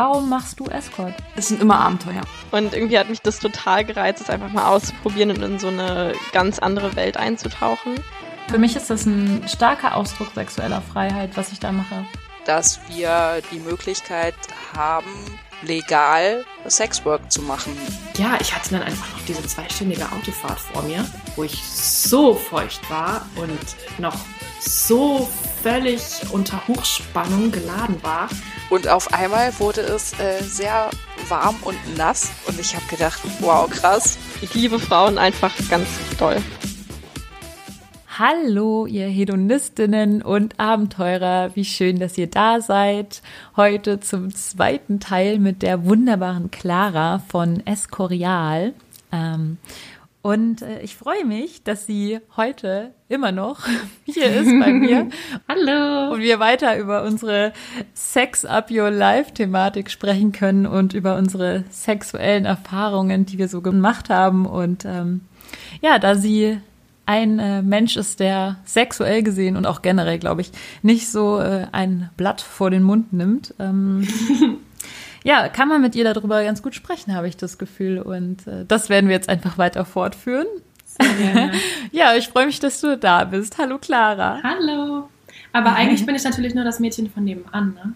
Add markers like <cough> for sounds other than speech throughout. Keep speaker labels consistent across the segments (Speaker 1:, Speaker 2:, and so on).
Speaker 1: Warum machst du Escort?
Speaker 2: Es sind immer Abenteuer.
Speaker 3: Und irgendwie hat mich das total gereizt, es einfach mal auszuprobieren und in so eine ganz andere Welt einzutauchen.
Speaker 1: Für mich ist das ein starker Ausdruck sexueller Freiheit, was ich da mache.
Speaker 4: Dass wir die Möglichkeit haben, legal Sexwork zu machen.
Speaker 2: Ja, ich hatte dann einfach noch diese zweistündige Autofahrt vor mir, wo ich so feucht war und noch so völlig unter Hochspannung geladen war.
Speaker 4: Und auf einmal wurde es äh, sehr warm und nass und ich habe gedacht, wow, krass.
Speaker 3: Ich liebe Frauen einfach ganz doll.
Speaker 1: Hallo, ihr Hedonistinnen und Abenteurer. Wie schön, dass ihr da seid. Heute zum zweiten Teil mit der wunderbaren Clara von Escorial. Ähm, und äh, ich freue mich, dass sie heute immer noch <laughs> hier ist bei mir. <laughs>
Speaker 2: Hallo.
Speaker 1: Und wir weiter über unsere Sex Up Your Life Thematik sprechen können und über unsere sexuellen Erfahrungen, die wir so gemacht haben. Und ähm, ja, da sie ein äh, Mensch ist, der sexuell gesehen und auch generell, glaube ich, nicht so äh, ein Blatt vor den Mund nimmt. Ähm, <laughs> ja, kann man mit ihr darüber ganz gut sprechen, habe ich das Gefühl. Und äh, das werden wir jetzt einfach weiter fortführen. <laughs> Ja, ich freue mich, dass du da bist. Hallo Clara.
Speaker 2: Hallo. Aber eigentlich bin ich natürlich nur das Mädchen von nebenan, ne?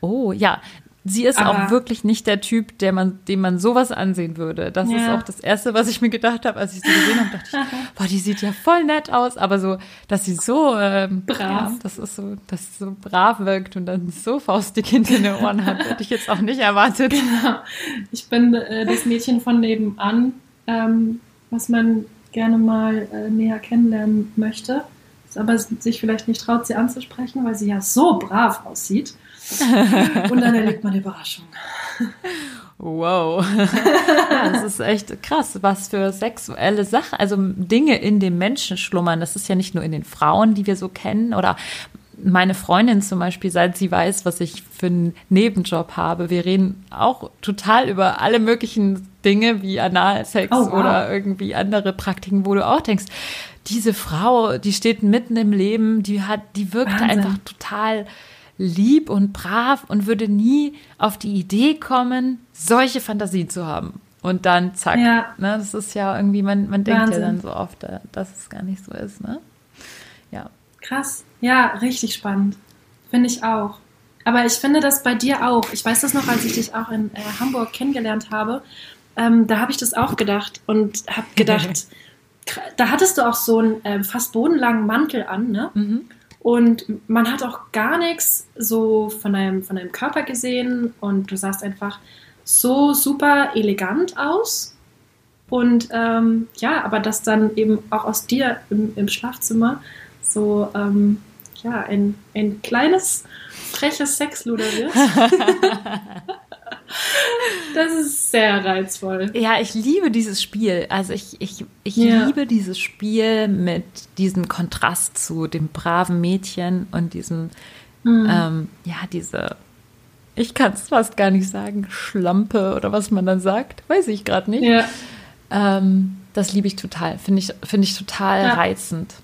Speaker 1: Oh, ja. Sie ist
Speaker 2: Aber-
Speaker 1: auch wirklich nicht der Typ, der man, dem man sowas ansehen würde. Das ist
Speaker 2: Ja.
Speaker 1: auch das Erste, was ich mir gedacht habe, als ich sie gesehen habe. Dachte ich, <laughs> boah, die sieht ja voll nett aus, aber so, dass sie so ähm,
Speaker 2: Brav.
Speaker 1: Ja, das ist so, dass sie so brav wirkt und dann so faustig hinter den Ohren hat, hätte ich jetzt auch nicht erwartet. <laughs>
Speaker 2: Genau. Ich bin äh, das Mädchen von nebenan, ähm, was man gerne mal äh, näher kennenlernen möchte, aber sich vielleicht nicht traut, sie anzusprechen, weil sie ja so brav aussieht. <laughs> Und dann erlebt man eine Überraschung.
Speaker 1: Wow. ja, <laughs> das ist echt krass, was für sexuelle Sachen, also Dinge in dem Menschen schlummern. Das ist ja nicht nur in den Frauen, die wir so kennen oder meine Freundin zum Beispiel, seit sie weiß, was ich für einen Nebenjob habe. Wir reden auch total über alle möglichen Dinge wie Analsex
Speaker 2: Oh, wow.
Speaker 1: oder irgendwie andere Praktiken, wo du auch denkst, diese Frau, die steht mitten im Leben, die hat, die wirkt
Speaker 2: Wahnsinn.
Speaker 1: einfach total lieb und brav und würde nie auf die Idee kommen, solche Fantasien zu haben. Und dann zack.
Speaker 2: Ja.
Speaker 1: Ne, das ist ja irgendwie, man, man denkt
Speaker 2: Wahnsinn.
Speaker 1: ja dann so oft, äh, dass es gar nicht so ist. Ne? Ja.
Speaker 2: Krass. Ja, richtig spannend. Finde ich auch. Aber ich finde das bei dir auch. Ich weiß das noch, als ich dich auch in äh, Hamburg kennengelernt habe. Ähm, da habe ich das auch gedacht und habe gedacht, <laughs> da hattest du auch so einen ähm, fast bodenlangen Mantel an, ne?
Speaker 1: Mhm.
Speaker 2: Und man hat auch gar nichts so von deinem, von deinem Körper gesehen und du sahst einfach so super elegant aus. Und ähm, ja, aber dass dann eben auch aus dir im, im Schlafzimmer so ähm, ja, ein, ein kleines, freches Sexluder wird. <laughs> das ist sehr reizvoll.
Speaker 1: Ja, ich liebe dieses Spiel. Also ich, ich, ich
Speaker 2: Ja.
Speaker 1: liebe dieses Spiel mit diesem Kontrast zu dem braven Mädchen und diesem,
Speaker 2: Mhm.
Speaker 1: ähm, ja, diese, ich kann es fast gar nicht sagen, Schlampe oder was man dann sagt. Weiß ich gerade nicht.
Speaker 2: Ja.
Speaker 1: Ähm, das liebe ich total. Finde ich, finde ich total
Speaker 2: Ja.
Speaker 1: reizend.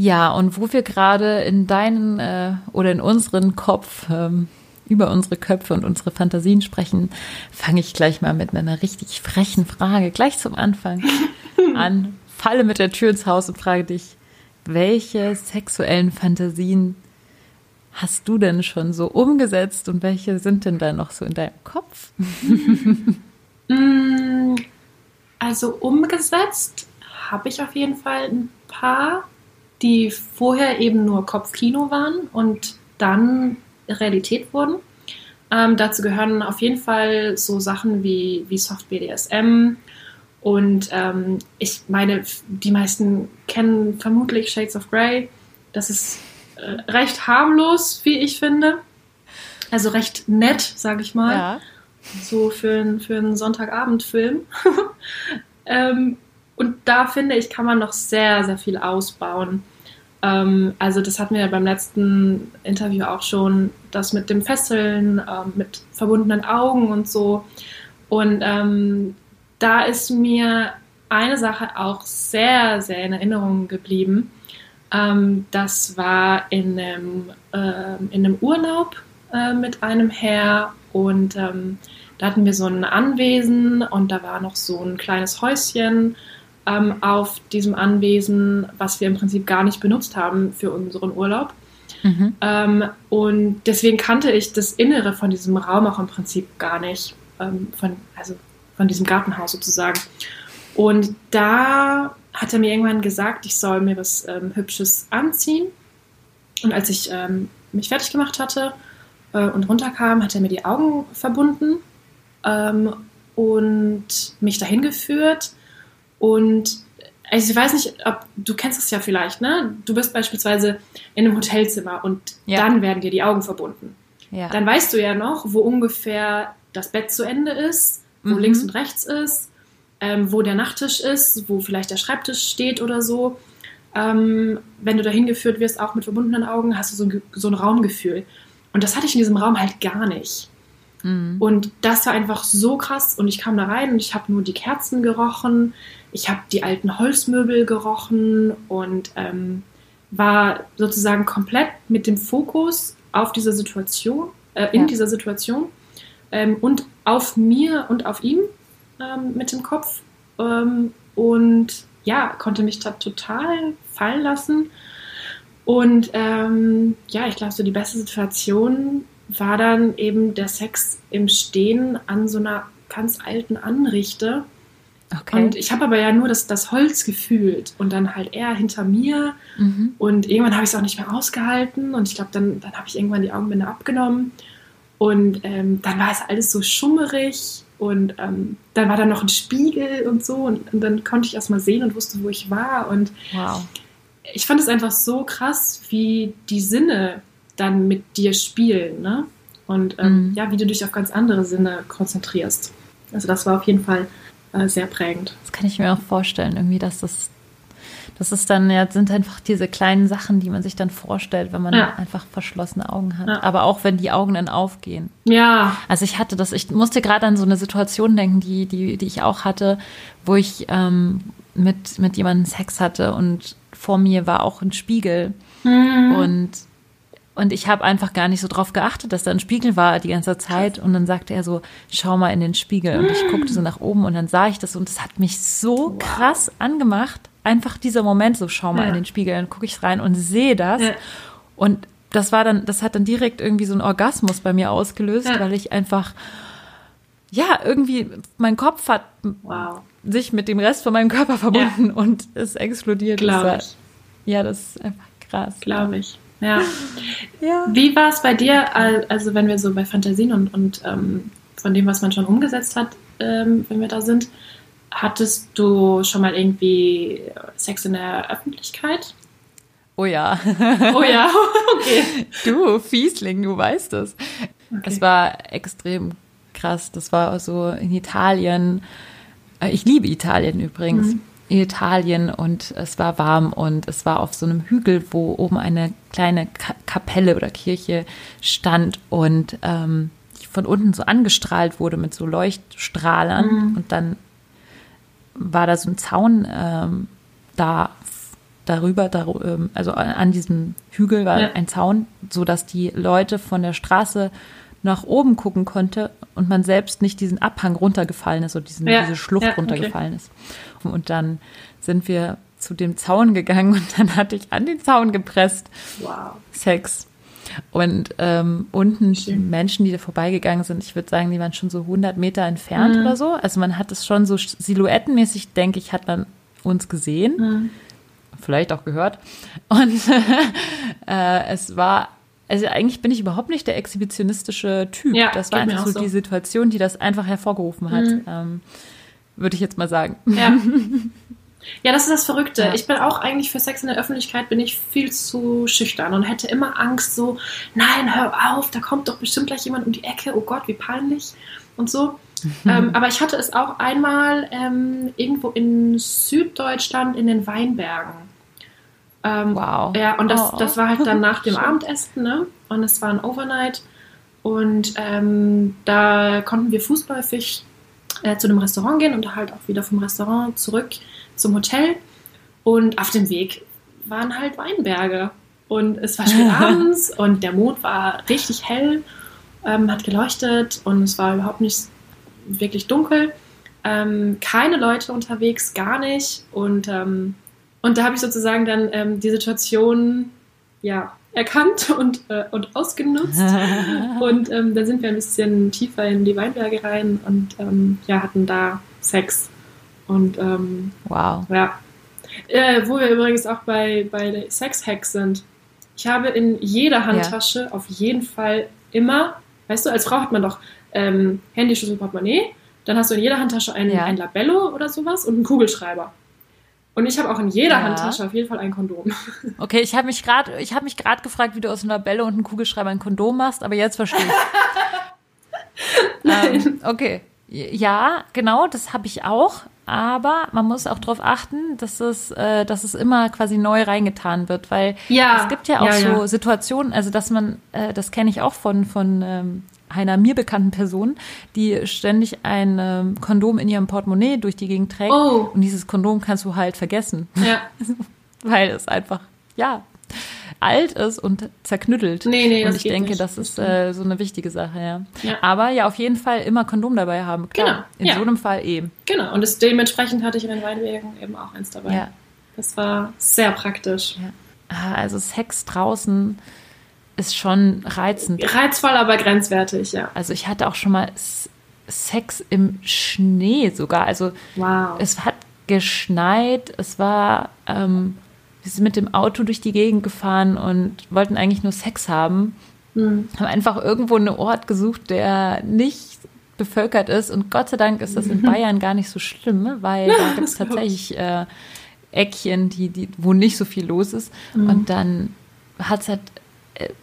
Speaker 1: Ja, und wo wir gerade in deinen äh, oder in unseren Kopf ähm, über unsere Köpfe und unsere Fantasien sprechen, fange ich gleich mal mit einer richtig frechen Frage gleich zum Anfang <laughs> an. Falle mit der Tür ins Haus und frage dich, welche sexuellen Fantasien hast du denn schon so umgesetzt und welche sind denn da noch so in deinem Kopf? <laughs>
Speaker 2: Mm, Also umgesetzt habe ich auf jeden Fall ein paar, die vorher eben nur Kopfkino waren und dann Realität wurden. Ähm, dazu gehören auf jeden Fall so Sachen wie, wie Soft BDSM. Und ähm, ich meine, die meisten kennen vermutlich Shades of Grey. Das ist äh, recht harmlos, wie ich finde. Also recht nett, sage ich mal
Speaker 1: Ja.
Speaker 2: so für, einen- für einen Sonntagabendfilm. <laughs> ähm, und da finde ich, kann man noch sehr, sehr viel ausbauen. Ähm, also das hatten wir ja beim letzten Interview auch schon, das mit dem Fesseln, ähm, mit verbundenen Augen und so. Und ähm, da ist mir eine Sache auch sehr, sehr in Erinnerung geblieben. Ähm, das war in einem, ähm, in einem Urlaub äh, mit einem Herr und ähm, da hatten wir so ein Anwesen und da war noch so ein kleines Häuschen ähm, auf diesem Anwesen, was wir im Prinzip gar nicht benutzt haben für unseren Urlaub.
Speaker 1: Mhm.
Speaker 2: Ähm, und deswegen kannte ich das Innere von diesem Raum auch im Prinzip gar nicht, ähm, von, also von diesem Gartenhaus sozusagen. Und da hat er mir irgendwann gesagt, ich soll mir was ähm, Hübsches anziehen. Und als ich ähm, mich fertig gemacht hatte äh, und runterkam, hat er mir die Augen verbunden ähm, und mich dahin geführt. Und also ich weiß nicht, ob du kennst es ja vielleicht, ne? Du bist beispielsweise in einem Hotelzimmer und
Speaker 1: Ja.
Speaker 2: dann werden dir die Augen verbunden.
Speaker 1: Ja.
Speaker 2: Dann weißt du ja noch, wo ungefähr das Bett zu Ende ist, wo
Speaker 1: Mhm.
Speaker 2: links und rechts ist, ähm, wo der Nachttisch ist, wo vielleicht der Schreibtisch steht oder so. Ähm, wenn du dahin geführt wirst, auch mit verbundenen Augen, hast du so ein, so ein Raumgefühl. Und das hatte ich in diesem Raum halt gar nicht.
Speaker 1: Mhm.
Speaker 2: Und das war einfach so krass. Und ich kam da rein und ich habe nur die Kerzen gerochen. Ich habe die alten Holzmöbel gerochen und ähm, war sozusagen komplett mit dem Fokus auf diese Situation, äh, in
Speaker 1: Ja.
Speaker 2: dieser Situation ähm, und auf mir und auf ihm ähm, mit dem Kopf. Ähm, und ja, konnte mich da total fallen lassen. Und ähm, ja, ich glaube, so die beste Situation war dann eben der Sex im Stehen an so einer ganz alten Anrichte.
Speaker 1: Okay.
Speaker 2: Und ich habe aber ja nur das, das Holz gefühlt und dann halt er hinter mir.
Speaker 1: mhm.
Speaker 2: Und irgendwann habe ich es auch nicht mehr ausgehalten. Und ich glaube, dann, dann habe ich irgendwann die Augenbinde abgenommen. Und ähm, dann war es alles so schummerig. Und ähm, dann war da noch ein Spiegel und so. Und, und dann konnte ich erst mal sehen und wusste, wo ich war. Und
Speaker 1: Wow.
Speaker 2: ich fand es einfach so krass, wie die Sinne dann mit dir spielen, ne? Und ähm,
Speaker 1: Mhm.
Speaker 2: ja, wie du dich auf ganz andere Sinne konzentrierst. Also das war auf jeden Fall äh, sehr prägend.
Speaker 1: Das kann ich mir auch vorstellen, irgendwie, dass das, das ist dann, ja, sind einfach diese kleinen Sachen, die man sich dann vorstellt, wenn man
Speaker 2: Ja.
Speaker 1: einfach verschlossene Augen hat.
Speaker 2: Ja.
Speaker 1: Aber auch wenn die Augen dann aufgehen.
Speaker 2: Ja,
Speaker 1: Also ich hatte das, ich musste gerade an so eine Situation denken, die, die, die ich auch hatte, wo ich ähm, mit, mit jemandem Sex hatte und vor mir war auch ein Spiegel und und ich habe einfach gar nicht so drauf geachtet, dass da ein Spiegel war die ganze Zeit. Und dann sagte er so, schau mal in den Spiegel. Und ich guckte so nach oben und dann sah ich das und das hat mich so krass angemacht. Einfach dieser Moment, so schau mal
Speaker 2: Ja.
Speaker 1: in den Spiegel, dann gucke ich rein und sehe das.
Speaker 2: Ja.
Speaker 1: Und das war dann, das hat dann direkt irgendwie so einen Orgasmus bei mir ausgelöst,
Speaker 2: Ja.
Speaker 1: weil ich einfach, ja, irgendwie, mein Kopf hat
Speaker 2: wow,
Speaker 1: sich mit dem Rest von meinem Körper verbunden und es explodiert.
Speaker 2: Glaube ich,
Speaker 1: Ja, das ist einfach krass.
Speaker 2: glaube ich. Ja.
Speaker 1: Ja.
Speaker 2: Wie war es bei dir, al- also wenn wir so bei Fantasien und, und ähm, von dem, was man schon umgesetzt hat, ähm, wenn wir da sind, hattest du schon mal irgendwie Sex in der Öffentlichkeit?
Speaker 1: Oh ja.
Speaker 2: Oh ja, <laughs> okay.
Speaker 1: Du, Fiesling, du weißt es. Es war extrem krass. Das war so in Italien. Äh, Ich liebe Italien übrigens. In Italien und es war warm und es war auf so einem Hügel, wo oben eine kleine Ka Kapelle oder Kirche stand und ähm, von unten so angestrahlt wurde mit so Leuchtstrahlern und dann war da so ein Zaun ähm, da darüber, dar, ähm, also an, an diesem Hügel war
Speaker 2: Ja.
Speaker 1: ein Zaun, so dass die Leute von der Straße nach oben gucken konnte und man selbst nicht diesen Abhang runtergefallen ist oder diesen,
Speaker 2: Ja,
Speaker 1: diese Schlucht
Speaker 2: ja, okay.
Speaker 1: runtergefallen ist. Und dann sind wir zu dem Zaun gegangen <laughs> und dann hatte ich an den Zaun gepresst
Speaker 2: Wow.
Speaker 1: Sex. Und ähm, unten die. Menschen, die da vorbeigegangen sind, ich würde sagen, die waren schon so 100 Meter entfernt
Speaker 2: Mhm.
Speaker 1: oder so. Also man hat es schon so silhouettenmäßig, denke ich, hat man uns gesehen,
Speaker 2: Mhm.
Speaker 1: vielleicht auch gehört. Und <laughs> äh, es war, also eigentlich bin ich überhaupt nicht der exhibitionistische Typ.
Speaker 2: Ja,
Speaker 1: das war einfach so
Speaker 2: so.
Speaker 1: die Situation, die das einfach hervorgerufen hat.
Speaker 2: Mhm.
Speaker 1: Ähm, würde ich jetzt mal sagen.
Speaker 2: Ja. <laughs> Ja, das ist das Verrückte.
Speaker 1: Ja.
Speaker 2: Ich bin auch eigentlich für Sex in der Öffentlichkeit bin ich viel zu schüchtern und hätte immer Angst so, nein, hör auf, da kommt doch bestimmt gleich jemand um die Ecke, oh Gott, wie peinlich und so. <laughs> Ähm, aber ich hatte es auch einmal ähm, irgendwo in Süddeutschland in den Weinbergen. Ähm,
Speaker 1: Wow.
Speaker 2: Ja, und das,
Speaker 1: Oh.
Speaker 2: das war halt dann <laughs> nach dem. Abendessen, ne? Und es war ein Overnight. Und ähm, da konnten wir fußläufig äh, zu dem Restaurant gehen und halt auch wieder vom Restaurant zurück zum Hotel. Und auf dem Weg waren halt Weinberge. Und es war spät <laughs> abends und der Mond war richtig hell. ähm, hat geleuchtet und es war überhaupt nicht wirklich dunkel. Ähm, keine Leute unterwegs, gar nicht. Und, ähm, und da habe ich sozusagen dann ähm, die Situation ja, erkannt und, äh, und ausgenutzt. <laughs> und ähm, dann sind wir ein bisschen tiefer in die Weinberge rein und ähm, ja, hatten da Sex. Und ähm,
Speaker 1: wow.
Speaker 2: Ja. Äh, wo wir übrigens auch bei, bei Sex-Hacks sind. Ich habe in jeder Handtasche ja. auf jeden Fall immer, weißt du, als Frau hat man doch ähm, Handy, Schlüssel, Portemonnaie, dann hast du in jeder Handtasche ein, ja. ein Labello oder sowas und einen Kugelschreiber. Und ich habe auch in jeder ja. Handtasche auf jeden Fall ein Kondom. <laughs>
Speaker 1: Okay, ich habe mich gerade, ich habe mich gerade gefragt, wie du aus einem Labello und einem Kugelschreiber ein Kondom machst, aber jetzt verstehe ich. <laughs> ähm, okay, ja, genau, das habe ich auch. Aber man muss auch darauf achten, dass es, äh, dass es immer quasi neu reingetan wird, weil ja, es gibt ja auch ja, so. Situationen, also dass man, äh, das kenne ich auch von von ähm, einer mir bekannten Person, die ständig ein ähm, Kondom in ihrem Portemonnaie durch die Gegend trägt oh. und dieses Kondom kannst du halt vergessen,
Speaker 2: ja. <laughs>
Speaker 1: weil es einfach ja alt ist und zerknüttelt.
Speaker 2: Nee, nee,
Speaker 1: und ich denke, nicht. das ist äh, so eine wichtige Sache, ja. ja. Aber ja, auf jeden Fall immer Kondom dabei haben. Klar, genau. In ja. so einem Fall eben.
Speaker 2: Genau, und das, dementsprechend hatte ich in den Weinbergen eben auch eins dabei. Ja. Das war sehr praktisch.
Speaker 1: Ja. Ah, also Sex draußen ist schon reizend.
Speaker 2: Reizvoll, aber grenzwertig, ja.
Speaker 1: Also ich hatte auch schon mal Sex im Schnee sogar. Also
Speaker 2: wow.
Speaker 1: es hat geschneit, es war ähm, wir sind mit dem Auto durch die Gegend gefahren und wollten eigentlich nur Sex haben. Mhm. Haben einfach irgendwo einen Ort gesucht, der nicht bevölkert ist. Und Gott sei Dank ist das in Bayern gar nicht so schlimm, weil <laughs> da gibt es tatsächlich äh, Eckchen, die, die, wo nicht so viel los ist. Mhm. Und dann hat es halt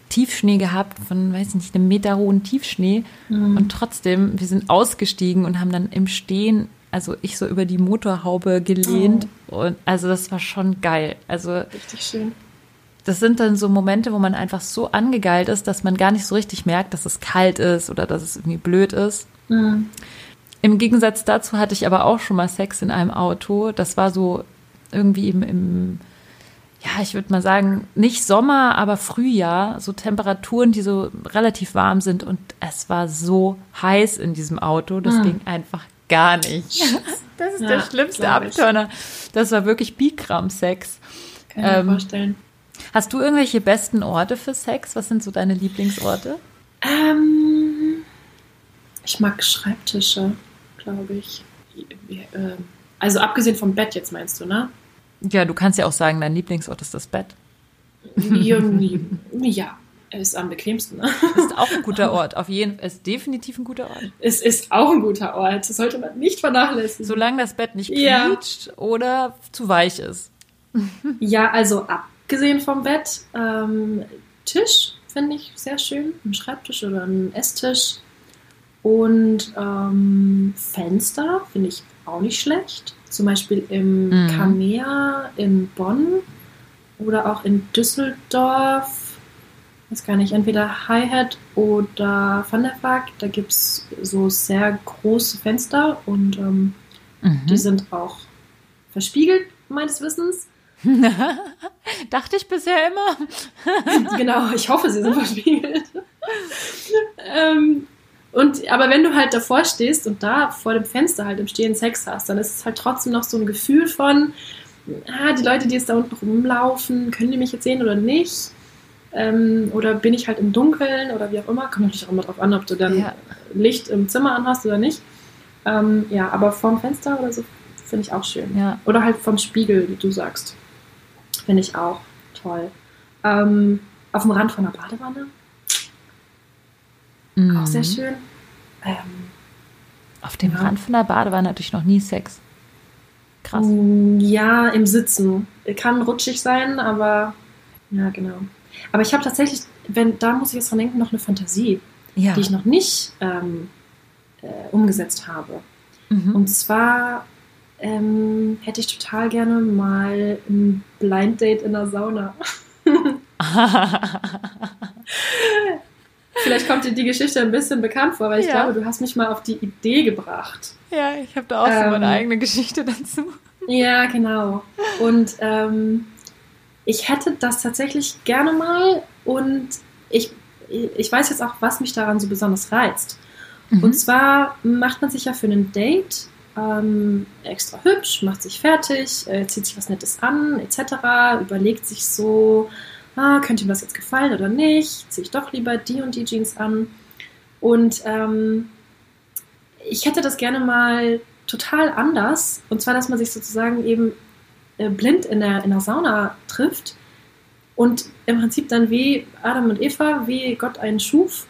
Speaker 1: Tiefschnee gehabt, von, weiß ich nicht, einem Meter hohen Tiefschnee. Mhm. Und trotzdem, wir sind ausgestiegen und haben dann im Stehen also ich so über die Motorhaube gelehnt oh. und also das war schon geil. Also
Speaker 2: richtig schön.
Speaker 1: Das sind dann so Momente, wo man einfach so angegeilt ist, dass man gar nicht so richtig merkt, dass es kalt ist oder dass es irgendwie blöd ist. Mhm. Im Gegensatz dazu hatte ich aber auch schon mal Sex in einem Auto. Das war so irgendwie im, im ja, ich würde mal sagen, nicht Sommer, aber Frühjahr, so Temperaturen, die so relativ warm sind. Und es war so heiß in diesem Auto. Das mhm. ging einfach gar nicht. Das ist ja, der schlimmste Abturner. Das war wirklich Bikram-Sex.
Speaker 2: Kann ich ähm, mir vorstellen.
Speaker 1: Hast du irgendwelche besten Orte für Sex? Was sind so deine Lieblingsorte?
Speaker 2: Ähm, ich mag Schreibtische, glaube ich. Also abgesehen vom Bett jetzt meinst du, ne?
Speaker 1: Ja, du kannst ja auch sagen, dein Lieblingsort ist das Bett. <laughs>
Speaker 2: ja, ist am bequemsten. Ne?
Speaker 1: Ist auch ein guter Ort, auf jeden Fall. Ist definitiv ein guter Ort.
Speaker 2: Es ist auch ein guter Ort. Das sollte man nicht vernachlässigen.
Speaker 1: Solange das Bett nicht quietscht ja. oder zu weich ist. <laughs>
Speaker 2: Ja, also abgesehen vom Bett, ähm, Tisch finde ich sehr schön. Ein Schreibtisch oder ein Esstisch. Und ähm, Fenster finde ich auch nicht schlecht. Zum Beispiel im mhm. Kamea in Bonn oder auch in Düsseldorf weiß gar nicht, entweder Hi-Hat oder Van der Vaart. Da gibt es so sehr große Fenster und ähm, mhm. die sind auch verspiegelt, meines Wissens. <laughs>
Speaker 1: Dachte ich bisher immer. <laughs>
Speaker 2: genau, ich hoffe, sie sind <laughs> verspiegelt. ähm, und, aber wenn du halt davor stehst und da vor dem Fenster halt im Stehen Sex hast, dann ist es halt trotzdem noch so ein Gefühl von, ah, die Leute, die jetzt da unten rumlaufen, können die mich jetzt sehen oder nicht? Ähm, oder bin ich halt im Dunkeln oder wie auch immer. Kommt natürlich auch immer drauf an, ob du dann ja. Licht im Zimmer anhast oder nicht. Ähm, ja, aber vorm Fenster oder so finde ich auch schön.
Speaker 1: Ja.
Speaker 2: Oder halt vom Spiegel, wie du sagst. Finde ich auch toll. Ähm, auf dem Rand von der Badewanne. Mhm. Auch sehr schön. Ähm,
Speaker 1: auf dem ja. Rand von der Badewanne hatte ich noch nie Sex.
Speaker 2: Krass. Mm, ja, im Sitzen. Kann rutschig sein, aber ja, genau. Aber ich habe tatsächlich, wenn, da muss ich jetzt dran denken, noch eine Fantasie, ja. die ich noch nicht ähm, äh, umgesetzt habe. Mhm. Und zwar ähm, hätte ich total gerne mal ein Blind Date in der Sauna. <laughs> <laughs> Vielleicht kommt dir die Geschichte ein bisschen bekannt vor, weil ich ja. glaube, du hast mich mal auf die Idee gebracht.
Speaker 1: Ja, ich habe da auch ähm, so meine eigene Geschichte dazu.
Speaker 2: Ja, genau. Und ähm, ich hätte das tatsächlich gerne mal und ich ich weiß jetzt auch, was mich daran so besonders reizt. Mhm. Und zwar macht man sich ja für ein Date ähm, extra hübsch, macht sich fertig, äh, zieht sich was Nettes an, etc., überlegt sich so, ah, könnte ihm das jetzt gefallen oder nicht, ziehe ich doch lieber die und die Jeans an. Und ähm, ich hätte das gerne mal total anders. Und zwar, dass man sich sozusagen eben äh, blind in der, in der Sauna trifft und im Prinzip dann wie Adam und Eva, wie Gott einen schuf,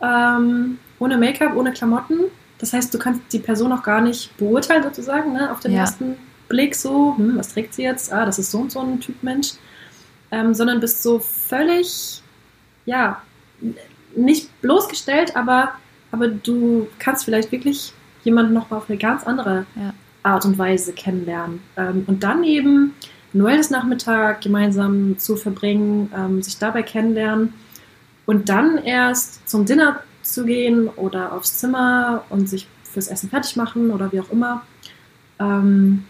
Speaker 2: ähm, ohne Make-up, ohne Klamotten. Das heißt, du kannst die Person auch gar nicht beurteilen, sozusagen, ne? auf den ja. ersten Blick so, hm, was trägt sie jetzt? Ah, das ist so und so ein Typ Mensch. Ähm, sondern bist so völlig, ja, nicht bloßgestellt, aber, aber du kannst vielleicht wirklich jemanden nochmal auf eine ganz andere ja. Art und Weise kennenlernen. Ähm, und dann eben einen Nachmittag gemeinsam zu verbringen, ähm, sich dabei kennenlernen und dann erst zum Dinner zu gehen oder aufs Zimmer und sich fürs Essen fertig machen oder wie auch immer. Ähm,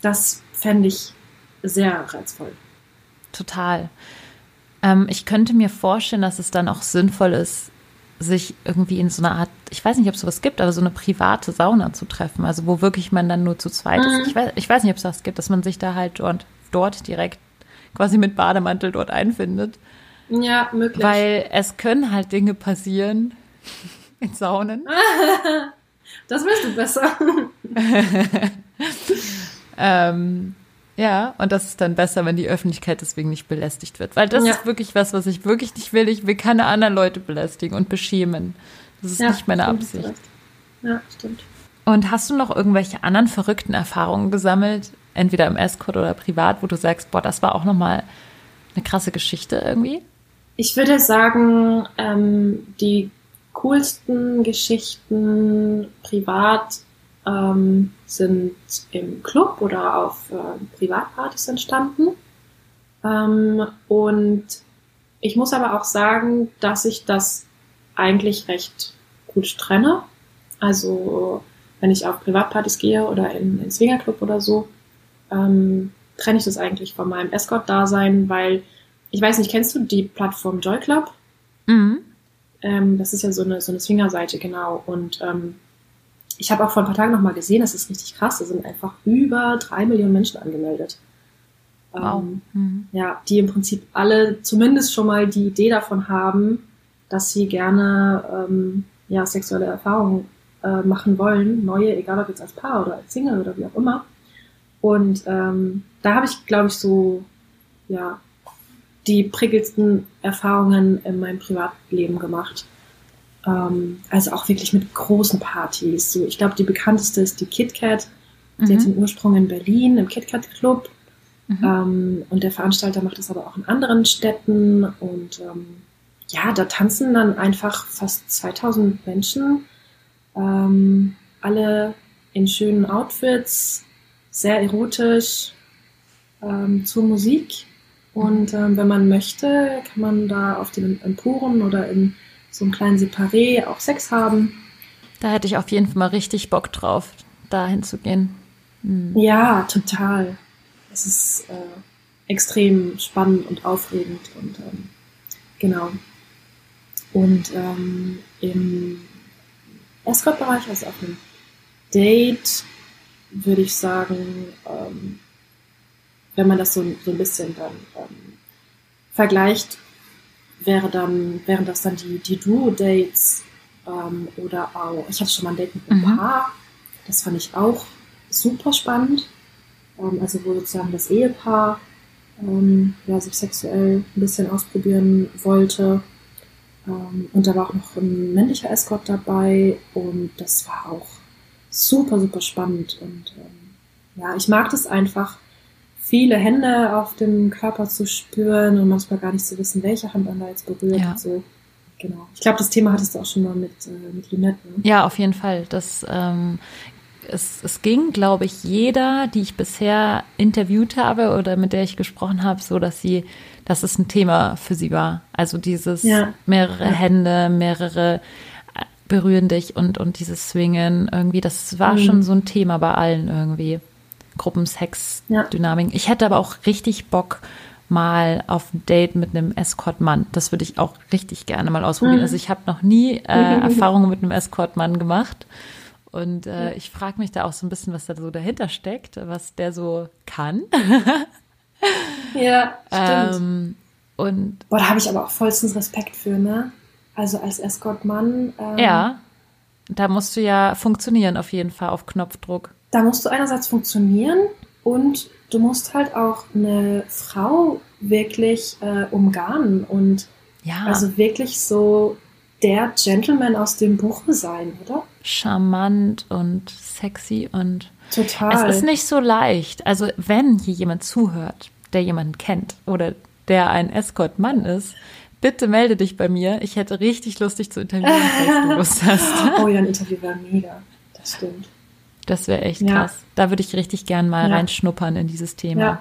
Speaker 2: das fände ich sehr reizvoll.
Speaker 1: Total. Ähm, ich könnte mir vorstellen, dass es dann auch sinnvoll ist, sich irgendwie in so einer Art, ich weiß nicht, ob es sowas gibt, aber so eine private Sauna zu treffen, also wo wirklich man dann nur zu zweit ist. Mhm. Ich weiß, ich weiß nicht, ob es das gibt, dass man sich da halt dort, dort direkt quasi mit Bademantel dort einfindet.
Speaker 2: Ja, möglich.
Speaker 1: Weil es können halt Dinge passieren <laughs> in Saunen. <laughs>
Speaker 2: das weißt du besser. <laughs>
Speaker 1: ähm, ja, und das ist dann besser, wenn die Öffentlichkeit deswegen nicht belästigt wird. Weil das ja. ist wirklich was, was ich wirklich nicht will. Ich will keine anderen Leute belästigen und beschämen. Das ist ja, nicht meine Absicht.
Speaker 2: Ja, stimmt.
Speaker 1: Und hast du noch irgendwelche anderen verrückten Erfahrungen gesammelt, entweder im Escort oder privat, wo du sagst, boah, das war auch nochmal eine krasse Geschichte irgendwie?
Speaker 2: Ich würde sagen, ähm, die coolsten Geschichten privat ähm, sind im Club oder auf äh, Privatpartys entstanden. Ähm, und ich muss aber auch sagen, dass ich das eigentlich recht gut trenne. Also wenn ich auf Privatpartys gehe oder in den Swingerclub oder so, ähm, trenne ich das eigentlich von meinem Escort-Dasein, weil ich weiß nicht, kennst du die Plattform Joy Club? Mhm. Ähm, das ist ja so eine, so eine Swinger-Seite, genau. Und ähm, ich habe auch vor ein paar Tagen nochmal gesehen, das ist richtig krass, da sind einfach über drei Millionen Menschen angemeldet. Wow. Ähm, mhm. Ja, die im Prinzip alle zumindest schon mal die Idee davon haben, dass sie gerne ähm, ja, sexuelle Erfahrungen äh, machen wollen, neue, egal ob jetzt als Paar oder als Single oder wie auch immer. Und ähm, da habe ich, glaube ich, so ja die prickelndsten Erfahrungen in meinem Privatleben gemacht. Ähm, also auch wirklich mit großen Partys. So, ich glaube, die bekannteste ist die KitKat. Mhm. Die hat den Ursprung in Berlin im KitKat Club. Mhm. Ähm, und der Veranstalter macht das aber auch in anderen Städten. Und ähm, ja, da tanzen dann einfach fast 2000 Menschen. Ähm, alle in schönen Outfits, sehr erotisch, ähm, zur Musik. Und ähm, wenn man möchte, kann man da auf den Emporen oder in so einem kleinen Separé auch Sex haben.
Speaker 1: Da hätte ich auf jeden Fall mal richtig Bock drauf, da hinzugehen.
Speaker 2: Hm. Ja, total. Es ist äh, extrem spannend und aufregend und ähm, genau. Und ähm, im Escort-Bereich, also auf einem Date, würde ich sagen, ähm, wenn man das so, so ein bisschen dann ähm, vergleicht, wäre dann, wären das dann die, die Duo-Dates ähm, oder auch, ich hatte schon mal ein Date mit einem mhm. Paar, das fand ich auch super spannend. Ähm, also wo sozusagen das Ehepaar ähm, ja, sich sexuell ein bisschen ausprobieren wollte. Ähm, und da war auch noch ein männlicher Escort dabei und das war auch super, super spannend. Und ähm, ja, ich mag das einfach, viele Hände auf dem Körper zu spüren und manchmal gar nicht zu wissen, welche Hand man da jetzt berührt. Ja. So. Genau. Ich glaube, das Thema hattest du auch schon mal mit, äh, mit Lynette. Ne?
Speaker 1: Ja, auf jeden Fall. Das, ähm, es, es ging, glaube ich, jeder, die ich bisher interviewt habe oder mit der ich gesprochen habe, so dass sie, dass es ein Thema für sie war. Also dieses ja. mehrere ja. Hände, mehrere äh, berühren dich und, und dieses Swingen irgendwie, das war mhm. schon so ein Thema bei allen irgendwie. Gruppensex-Dynamik. Ja. Ich hätte aber auch richtig Bock, mal auf ein Date mit einem Escort-Mann. Das würde ich auch richtig gerne mal ausprobieren.
Speaker 2: Mhm.
Speaker 1: Also ich habe noch nie äh, <laughs> Erfahrungen mit einem Escort-Mann gemacht. Und äh, ich frage mich da auch so ein bisschen, was da so dahinter steckt, was der so kann. <laughs>
Speaker 2: Ja, stimmt.
Speaker 1: ähm, und
Speaker 2: Boah, da habe ich aber auch vollstens Respekt für, ne? Also als Escort-Mann. Ähm,
Speaker 1: ja, da musst du ja funktionieren auf jeden Fall auf Knopfdruck.
Speaker 2: Da musst du einerseits funktionieren und du musst halt auch eine Frau wirklich äh, umgarnen und
Speaker 1: Ja,
Speaker 2: also wirklich so der Gentleman aus dem Buche sein, oder?
Speaker 1: charmant und sexy und
Speaker 2: Total.
Speaker 1: Es ist nicht so leicht. Also wenn hier jemand zuhört, der jemanden kennt oder der ein Escort-Mann ist, bitte melde dich bei mir. Ich hätte richtig Lust, dich zu interviewen, falls du <laughs> Lust hast.
Speaker 2: Oh ja, ein Interview wäre mega. Das stimmt.
Speaker 1: Das wäre echt
Speaker 2: Ja.
Speaker 1: krass. Da würde ich richtig gern mal
Speaker 2: Ja.
Speaker 1: reinschnuppern in dieses Thema.
Speaker 2: Ja.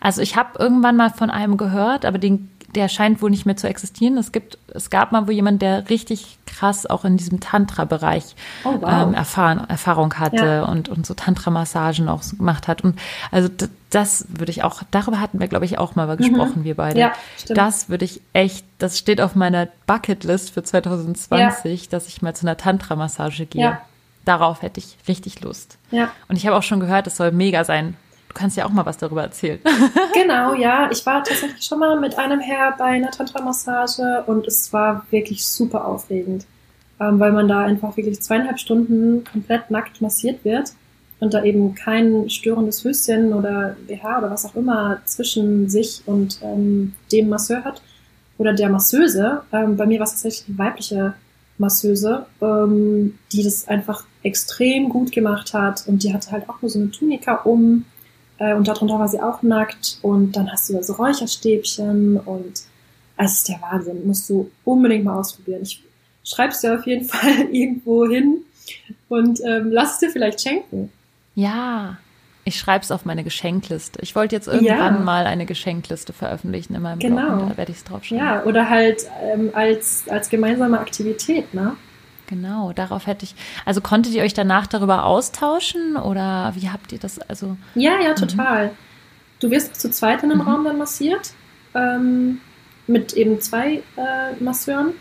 Speaker 1: Also ich habe irgendwann mal von einem gehört, aber den, der scheint wohl nicht mehr zu existieren. Es gibt, es gab mal wo jemand, der richtig krass auch in diesem Tantra-Bereich
Speaker 2: Oh, wow.
Speaker 1: ähm, erfahren, Erfahrung hatte und, und so Tantra-Massagen auch gemacht hat. Und also das würde ich auch, darüber hatten wir, glaube ich, auch mal gesprochen, wir beide.
Speaker 2: Mhm. Ja, stimmt.
Speaker 1: Das würde ich echt, das steht auf meiner Bucketlist für 2020, dass ich mal zu einer Tantra-Massage gehe. Darauf hätte ich richtig Lust.
Speaker 2: Ja.
Speaker 1: Und ich habe auch schon gehört, es soll mega sein. Du kannst ja auch mal was darüber erzählen. <laughs>
Speaker 2: Genau, ja. Ich war tatsächlich schon mal mit einem Herr bei einer Tantra-Massage und es war wirklich super aufregend, ähm, weil man da einfach wirklich zweieinhalb Stunden komplett nackt massiert wird und da eben kein störendes Höschen oder BH oder was auch immer zwischen sich und ähm, dem Masseur hat oder der Masseuse. Ähm, bei mir war es tatsächlich die weibliche Masseuse, ähm, die das einfach extrem gut gemacht hat. Und die hatte halt auch nur so eine Tunika um äh, und darunter war sie auch nackt. Und dann hast du da so Räucherstäbchen. Und es ist der Wahnsinn, musst du unbedingt mal ausprobieren. Ich schreib's dir auf jeden <laughs> Fall irgendwo hin. Und ähm, lass es dir vielleicht schenken.
Speaker 1: Ja, ich schreibe es auf meine Geschenkliste. Ich wollte jetzt irgendwann
Speaker 2: Ja.
Speaker 1: mal eine Geschenkliste veröffentlichen in meinem
Speaker 2: Genau.
Speaker 1: Blog. Da werde ich es draufschreiben.
Speaker 2: Ja, oder halt ähm, als, als gemeinsame Aktivität, ne?
Speaker 1: Genau, darauf hätte ich. Also konntet ihr euch danach darüber austauschen oder wie habt ihr das? Also
Speaker 2: Ja, ja, total. Du wirst zu zweit in einem
Speaker 1: Mhm.
Speaker 2: Raum dann massiert, ähm, mit eben zwei äh, Masseuren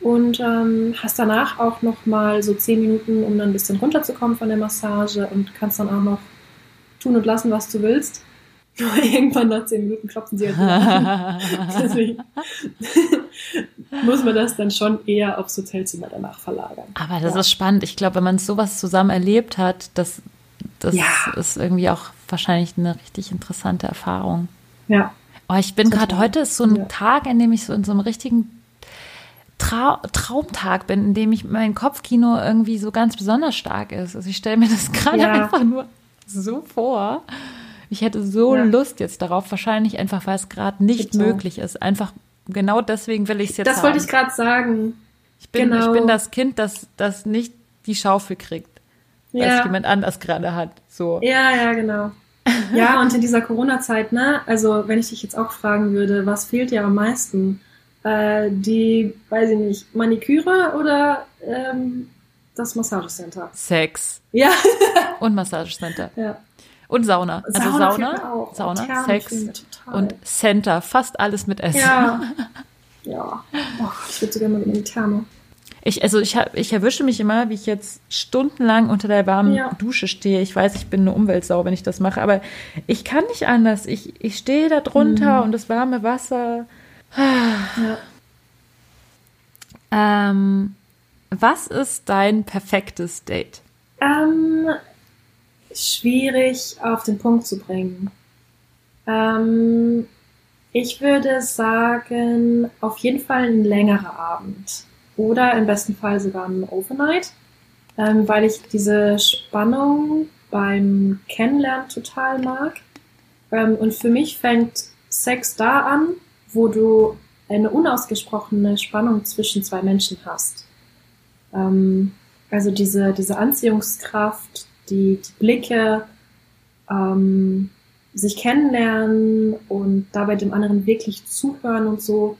Speaker 2: und ähm, hast danach auch noch mal so zehn Minuten, um dann ein bisschen runterzukommen von der Massage und kannst dann auch noch tun und lassen, was du willst. <laughs> Nur irgendwann nach zehn Minuten klopfen sie halt wieder. <laughs> Deswegen <laughs> muss man das dann schon eher aufs Hotelzimmer danach verlagern.
Speaker 1: Aber das
Speaker 2: Ja.
Speaker 1: ist spannend. Ich glaube, wenn man sowas zusammen erlebt hat, das, das
Speaker 2: Ja.
Speaker 1: ist irgendwie auch wahrscheinlich eine richtig interessante Erfahrung.
Speaker 2: Ja,
Speaker 1: Oh, ich bin gerade heute ist so ein
Speaker 2: Ja.
Speaker 1: Tag, in dem ich so in so einem richtigen Trau Traumtag bin, in dem ich mein Kopfkino irgendwie so ganz besonders stark ist. Also ich stelle mir das gerade
Speaker 2: Ja.
Speaker 1: einfach nur so vor. Ich hätte so
Speaker 2: Ja.
Speaker 1: Lust jetzt darauf, wahrscheinlich einfach, weil es gerade nicht
Speaker 2: Bitte.
Speaker 1: möglich ist. Einfach genau deswegen will ich es jetzt
Speaker 2: das
Speaker 1: haben.
Speaker 2: wollte ich gerade sagen.
Speaker 1: ich bin,
Speaker 2: genau.
Speaker 1: ich bin das Kind, das, das nicht die Schaufel kriegt, weil es
Speaker 2: Ja.
Speaker 1: jemand anders gerade hat. So.
Speaker 2: Ja, ja, genau. Ja, und in dieser Corona-Zeit, ne, also wenn ich dich jetzt auch fragen würde, was fehlt dir am meisten? Äh, die, weiß ich nicht, Maniküre oder ähm, das Massagecenter?
Speaker 1: Sex
Speaker 2: Ja, <laughs>
Speaker 1: und Massagecenter
Speaker 2: ja.
Speaker 1: und Sauna. Also
Speaker 2: Sauna
Speaker 1: Sauna. Sauna,
Speaker 2: Thermen
Speaker 1: Sex und Center, fast alles mit S.
Speaker 2: Ja. <laughs> Ja. Oh, ich würde so gerne mal in die Therme.
Speaker 1: Ich, also ich, hab, ich erwische mich immer, wie ich jetzt stundenlang unter der warmen
Speaker 2: Ja.
Speaker 1: Dusche stehe. Ich weiß, ich bin eine Umweltsau, wenn ich das mache, aber ich kann nicht anders. Ich, ich stehe da drunter
Speaker 2: Mhm.
Speaker 1: und das warme Wasser.
Speaker 2: Ja.
Speaker 1: Ähm, was ist dein perfektes Date?
Speaker 2: Ähm, schwierig auf den Punkt zu bringen. Ähm, ich würde sagen, auf jeden Fall ein längerer Abend. Oder im besten Fall sogar ein Overnight. Ähm, weil ich diese Spannung beim Kennenlernen total mag. Ähm, und für mich fängt Sex da an, wo du eine unausgesprochene Spannung zwischen zwei Menschen hast. Ähm, also diese, diese Anziehungskraft, die, die Blicke, ähm, sich kennenlernen und dabei dem anderen wirklich zuhören und so.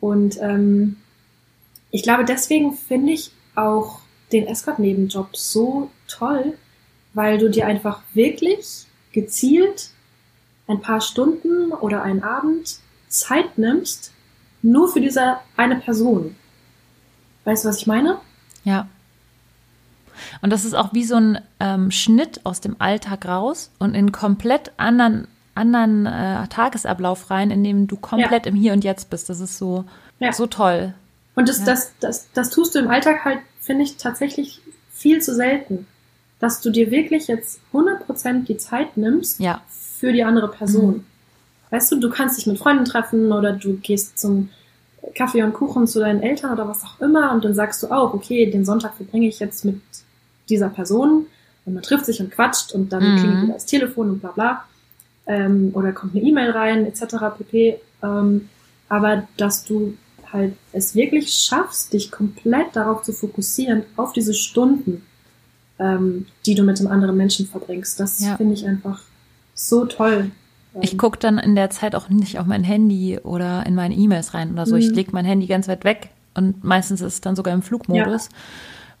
Speaker 2: Und ähm, ich glaube, deswegen finde ich auch den Escort-Nebenjob so toll, weil du dir einfach wirklich gezielt ein paar Stunden oder einen Abend Zeit nimmst, nur für diese eine Person. Weißt du, was ich meine?
Speaker 1: Ja. Und das ist auch wie so ein ähm, Schnitt aus dem Alltag raus und in einen komplett anderen, anderen äh, Tagesablauf rein, in dem du komplett ja. im Hier und Jetzt bist. Das ist so, ja. so toll.
Speaker 2: Und das, ja. das, das, das tust du im Alltag halt, finde ich, tatsächlich viel zu selten. Dass du dir wirklich jetzt 100% die Zeit nimmst für die andere Person. Mhm. Weißt du, du kannst dich mit Freunden treffen oder du gehst zum Kaffee und Kuchen zu deinen Eltern oder was auch immer und dann sagst du auch, okay, den Sonntag verbringe ich jetzt mit dieser Person und man trifft sich und quatscht und dann mhm. klingelt wieder das Telefon und bla bla ähm, oder kommt eine E-Mail rein etc. pp. Ähm, aber dass du halt es wirklich schaffst, dich komplett darauf zu fokussieren, auf diese Stunden, ähm, die du mit dem anderen Menschen verbringst, das ja. finde ich einfach so toll.
Speaker 1: Ich gucke dann in der Zeit auch nicht auf mein Handy oder in meine E-Mails rein oder so. Mhm. Ich lege mein Handy ganz weit weg und meistens ist es dann sogar im Flugmodus.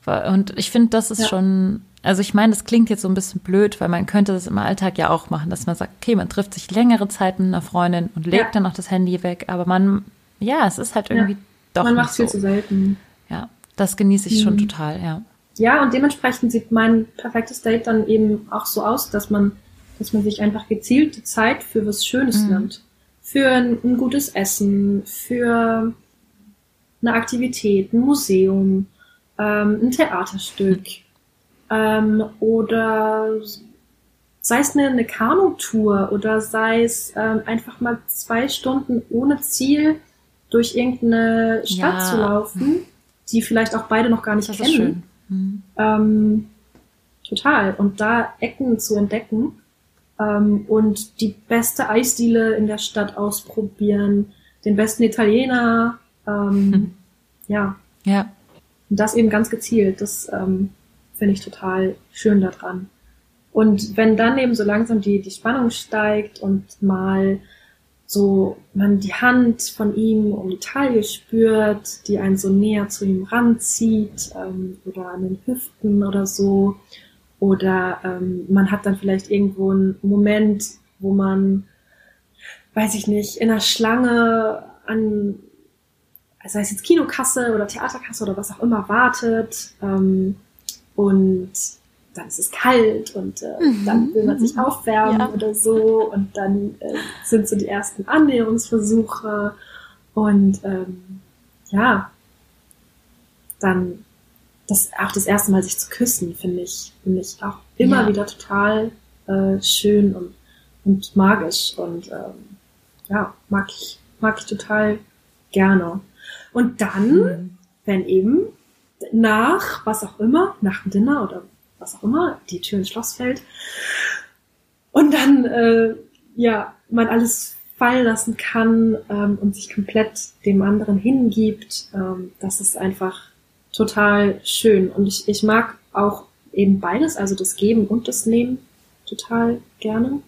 Speaker 1: Ja. Und ich finde, das ist ja. schon, also ich meine, das klingt jetzt so ein bisschen blöd, weil man könnte das im Alltag ja auch machen, dass man sagt, okay, man trifft sich längere Zeit mit einer Freundin und legt ja. dann auch das Handy weg, aber man, ja, es ist halt irgendwie doch
Speaker 2: Man macht es viel zu selten.
Speaker 1: Ja, das genieße ich mhm. schon total, ja.
Speaker 2: Ja, und dementsprechend sieht mein perfektes Date dann eben auch so aus, dass man dass man sich einfach gezielt die Zeit für was Schönes mhm. nimmt. Für ein, ein, gutes Essen, für eine Aktivität, ein Museum, ähm, ein Theaterstück ähm, oder sei es eine, eine Kanutour oder sei es ähm, einfach mal zwei Stunden ohne Ziel durch irgendeine Stadt ja. zu laufen, die vielleicht auch beide noch gar nicht das kennen. Mhm. Ähm, total. Und da Ecken zu entdecken ähm, und die beste Eisdiele in der Stadt ausprobieren, den besten Italiener, ähm, hm. ja.
Speaker 1: Ja.
Speaker 2: Und das eben ganz gezielt, das ähm, finde ich total schön daran. Und wenn dann eben so langsam die, die Spannung steigt und mal so man die Hand von ihm um die Taille spürt, die einen so näher zu ihm ranzieht ähm, oder an den Hüften oder so oder ähm, man hat dann vielleicht irgendwo einen Moment, wo man, weiß ich nicht, in einer Schlange an, sei es jetzt Kinokasse oder Theaterkasse oder was auch immer, wartet. Ähm, und dann ist es kalt und äh, mhm. dann will man sich aufwärmen ja. oder so. Und dann äh, sind so die ersten Annäherungsversuche. Und ähm, ja, dann das auch das erste Mal sich zu küssen, finde ich, finde ich auch immer ja. wieder total äh, schön und, und magisch und ähm, ja, mag ich, mag ich total gerne. Und dann, mhm. wenn eben nach was auch immer, nach dem Dinner oder was auch immer, die Tür ins Schloss fällt und dann äh, ja man alles fallen lassen kann ähm, und sich komplett dem anderen hingibt, ähm, das ist einfach total schön. Und ich, ich mag auch eben beides, also das Geben und das Nehmen total gerne.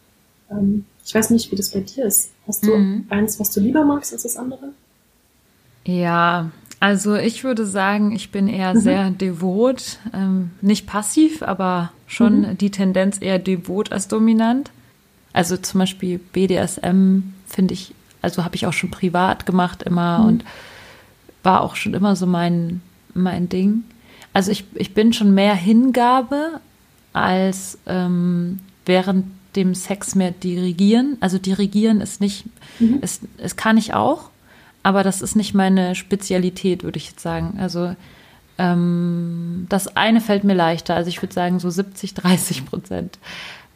Speaker 2: Ähm, ich weiß nicht, wie das bei dir ist. Hast du mhm. eins, was du lieber magst als das andere?
Speaker 1: Ja, also ich würde sagen, ich bin eher mhm. sehr devot, ähm, nicht passiv, aber schon mhm. die Tendenz eher devot als dominant. Also zum Beispiel BDSM finde ich, also habe ich auch schon privat gemacht immer mhm. und war auch schon immer so mein mein Ding. Also ich, ich bin schon mehr Hingabe als ähm, während dem Sex mehr dirigieren. Also dirigieren ist nicht, mhm. es, es kann ich auch, aber das ist nicht meine Spezialität, würde ich jetzt sagen. Also ähm, das eine fällt mir leichter. Also ich würde sagen so 70, 30 Prozent.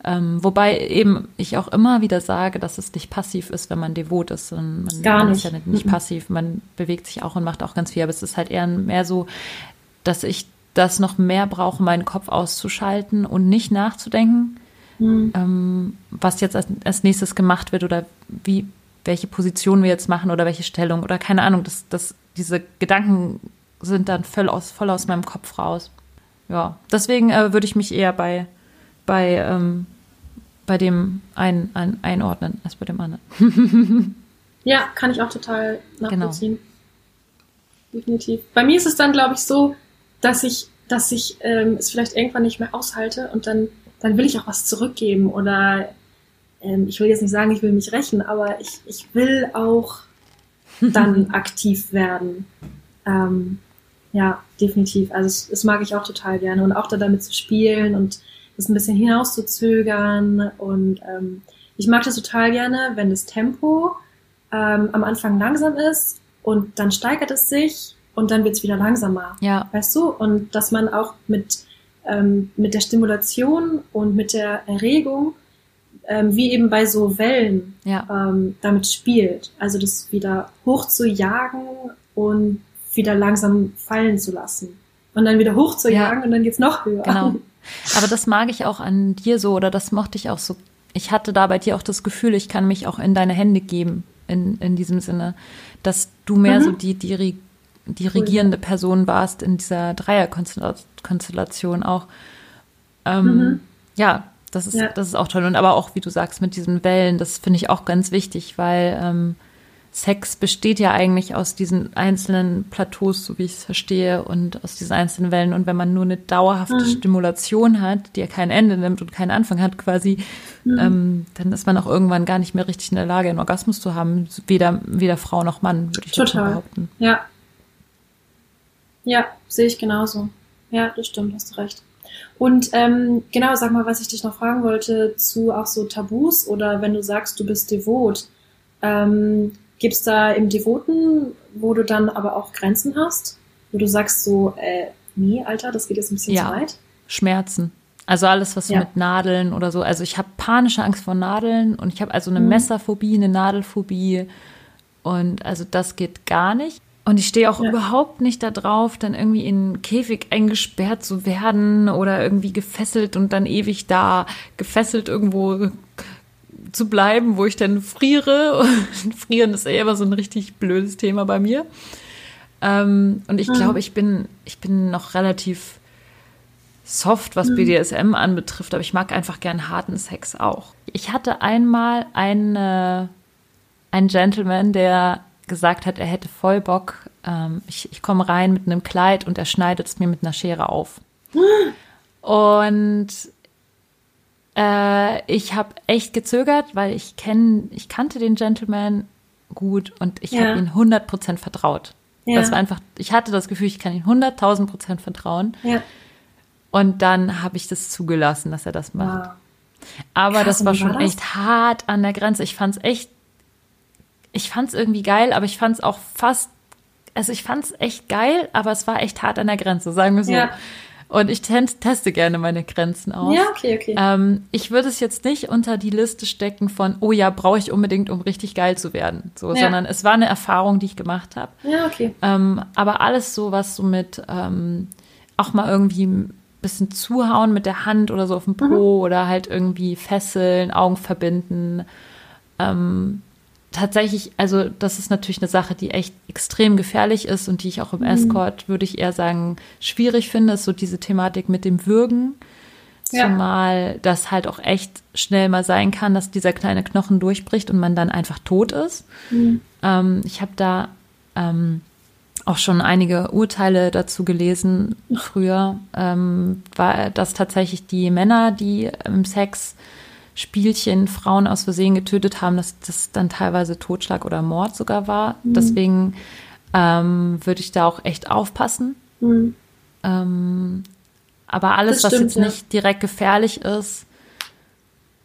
Speaker 1: Ähm, wobei eben ich auch immer wieder sage, dass es nicht passiv ist, wenn man devot ist. Und man,
Speaker 2: Gar
Speaker 1: man
Speaker 2: ist
Speaker 1: ja nicht, nicht mhm. passiv, man bewegt sich auch und macht auch ganz viel. Aber es ist halt eher mehr so, dass ich das noch mehr brauche, meinen Kopf auszuschalten und nicht nachzudenken, mhm. ähm, was jetzt als, als, nächstes gemacht wird oder wie, welche Position wir jetzt machen oder welche Stellung oder keine Ahnung. Das, das, diese Gedanken sind dann voll aus, voll aus meinem Kopf raus. Ja, deswegen äh, würde ich mich eher bei bei, ähm, bei dem einen ein, einordnen als bei dem anderen. <laughs>
Speaker 2: ja, kann ich auch total nachvollziehen. Genau. Definitiv. Bei mir ist es dann, glaube ich, so, dass ich, dass ich ähm, es vielleicht irgendwann nicht mehr aushalte und dann, dann will ich auch was zurückgeben oder ähm, ich will jetzt nicht sagen, ich will mich rächen, aber ich, ich will auch <laughs> dann aktiv werden. Ähm, ja, definitiv. Also das, das mag ich auch total gerne und auch da damit zu spielen und das ein bisschen hinauszuzögern und ähm, ich mag das total gerne, wenn das Tempo ähm, am Anfang langsam ist und dann steigert es sich und dann wird es wieder langsamer.
Speaker 1: Ja.
Speaker 2: Weißt du? Und dass man auch mit, ähm, mit der Stimulation und mit der Erregung, ähm, wie eben bei so Wellen,
Speaker 1: Ja.
Speaker 2: ähm, damit spielt. Also das wieder hoch zu jagen und wieder langsam fallen zu lassen. Und dann wieder hoch zu
Speaker 1: Ja.
Speaker 2: jagen und dann geht's noch höher.
Speaker 1: Genau. <laughs> Aber das mag ich auch an dir so oder das mochte ich auch so. Ich hatte da bei dir auch das Gefühl, ich kann mich auch in deine Hände geben, in, in diesem Sinne, dass du mehr
Speaker 2: Mhm.
Speaker 1: so die, die, die regierende Person warst in dieser Dreierkonstellation auch. Ähm,
Speaker 2: Mhm.
Speaker 1: Ja, das ist,
Speaker 2: Ja.
Speaker 1: das ist auch toll. Und aber auch, wie du sagst, mit diesen Wellen, das finde ich auch ganz wichtig, weil ähm, Sex besteht ja eigentlich aus diesen einzelnen Plateaus, so wie ich es verstehe, und aus diesen einzelnen Wellen. Und wenn man nur eine dauerhafte
Speaker 2: Mhm.
Speaker 1: Stimulation hat, die ja kein Ende nimmt und keinen Anfang hat quasi,
Speaker 2: Mhm.
Speaker 1: ähm, dann ist man auch irgendwann gar nicht mehr richtig in der Lage, einen Orgasmus zu haben. Weder, weder Frau noch Mann, würde ich
Speaker 2: Total.
Speaker 1: behaupten.
Speaker 2: Ja. Ja, sehe ich genauso. Ja, das stimmt, hast du recht. Und ähm, genau, sag mal, was ich dich noch fragen wollte zu auch so Tabus oder wenn du sagst, du bist devot, ähm, gibt's da im Devoten, wo du dann aber auch Grenzen hast? Wo du sagst so, äh, nee, Alter, das geht jetzt ein bisschen
Speaker 1: Ja.
Speaker 2: zu weit?
Speaker 1: Schmerzen. Also alles, was
Speaker 2: Ja.
Speaker 1: mit Nadeln oder so. Also ich habe panische Angst vor Nadeln und ich habe also eine
Speaker 2: Mhm.
Speaker 1: Messerphobie, eine Nadelphobie. Und also das geht gar nicht. Und ich stehe auch
Speaker 2: Ja.
Speaker 1: überhaupt nicht darauf, dann irgendwie in einen Käfig eingesperrt zu werden oder irgendwie gefesselt und dann ewig da gefesselt irgendwo zu bleiben, wo ich dann friere. Und <laughs> Frieren ist eher immer so ein richtig blödes Thema bei mir. Ähm, und ich
Speaker 2: Mhm.
Speaker 1: glaube, ich bin, ich bin noch relativ soft, was BDSM anbetrifft, aber ich mag einfach gern harten Sex auch. Ich hatte einmal eine, einen Gentleman, der gesagt hat, er hätte voll Bock. Ähm, ich ich komme rein mit einem Kleid und er schneidet es mir mit einer Schere auf. <gasps> Und äh, ich habe echt gezögert, weil ich kenn, ich kannte den Gentleman gut und ich
Speaker 2: Ja.
Speaker 1: habe ihn 100% vertraut.
Speaker 2: Ja.
Speaker 1: Das war einfach, ich hatte das Gefühl, ich kann ihm 100.000 Prozent vertrauen.
Speaker 2: Ja.
Speaker 1: Und dann habe ich das zugelassen, dass er das macht.
Speaker 2: Wow.
Speaker 1: Aber
Speaker 2: Krass,
Speaker 1: das war schon
Speaker 2: war das?
Speaker 1: echt hart an der Grenze. Ich fand's echt, ich fand's irgendwie geil, aber ich fand's auch fast, also ich fand's echt geil, aber es war echt hart an der Grenze, sagen wir so.
Speaker 2: Ja.
Speaker 1: Und ich teste gerne meine Grenzen aus.
Speaker 2: Ja, okay, okay.
Speaker 1: Ähm, ich würde es jetzt nicht unter die Liste stecken von, oh ja, brauche ich unbedingt, um richtig geil zu werden. So,
Speaker 2: Ja.
Speaker 1: sondern es war eine Erfahrung, die ich gemacht habe.
Speaker 2: Ja, okay.
Speaker 1: Ähm, aber alles so, was so mit ähm, auch mal irgendwie ein bisschen zuhauen mit der Hand oder so auf dem Po
Speaker 2: Mhm.
Speaker 1: oder halt irgendwie fesseln, Augen verbinden. Ähm, tatsächlich, also das ist natürlich eine Sache, die echt extrem gefährlich ist und die ich auch im
Speaker 2: Mhm.
Speaker 1: Escort, würde ich eher sagen, schwierig finde, ist so diese Thematik mit dem Würgen.
Speaker 2: Ja.
Speaker 1: Zumal das halt auch echt schnell mal sein kann, dass dieser kleine Knochen durchbricht und man dann einfach tot ist.
Speaker 2: Mhm.
Speaker 1: Ähm, ich habe da ähm, auch schon einige Urteile dazu gelesen früher, ähm, war dass tatsächlich die Männer, die im Sex Spielchen Frauen aus Versehen getötet haben, dass das dann teilweise Totschlag oder Mord sogar war. Deswegen ähm, würde ich da auch echt aufpassen.
Speaker 2: Mhm.
Speaker 1: Ähm, aber alles,
Speaker 2: Das
Speaker 1: was
Speaker 2: stimmt,
Speaker 1: jetzt
Speaker 2: ja.
Speaker 1: nicht direkt gefährlich ist,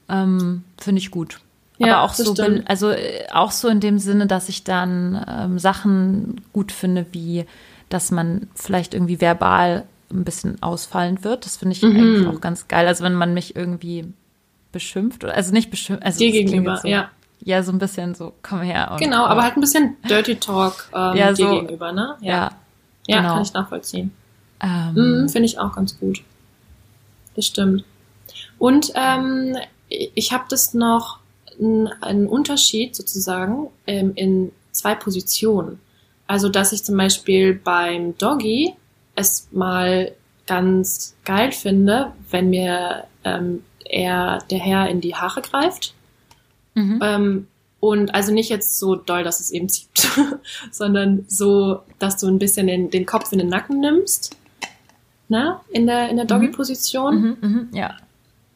Speaker 1: ähm, finde ich gut.
Speaker 2: Ja,
Speaker 1: aber auch so,
Speaker 2: stimmt.
Speaker 1: also äh, auch so in dem Sinne, dass ich dann ähm, Sachen gut finde, wie dass man vielleicht irgendwie verbal ein bisschen ausfallend wird. Das finde ich
Speaker 2: Mhm.
Speaker 1: eigentlich auch ganz geil. Also wenn man mich irgendwie beschimpft oder also nicht beschimpft, also
Speaker 2: Dir gegenüber,
Speaker 1: so,
Speaker 2: ja.
Speaker 1: ja so ein bisschen so komm her. Und,
Speaker 2: Genau, aber halt ein bisschen Dirty Talk ähm,
Speaker 1: Ja,
Speaker 2: dir
Speaker 1: so-
Speaker 2: gegenüber, ne?
Speaker 1: ja,
Speaker 2: ja
Speaker 1: genau.
Speaker 2: kann ich nachvollziehen.
Speaker 1: ähm,
Speaker 2: Mhm, Finde ich auch ganz gut. Das stimmt. Und ähm, ich habe das noch einen Unterschied sozusagen ähm, in zwei Positionen. Also, dass ich zum Beispiel beim Doggy es mal ganz geil finde, wenn mir ähm, er, der Herr in die Haare greift.
Speaker 1: mhm.
Speaker 2: Ähm, und also nicht jetzt so doll, dass es eben zieht, <laughs> sondern so, dass du ein bisschen den, den Kopf in den Nacken nimmst. Ne? In der, in der Doggy-Position.
Speaker 1: Mhm, mhm, ja.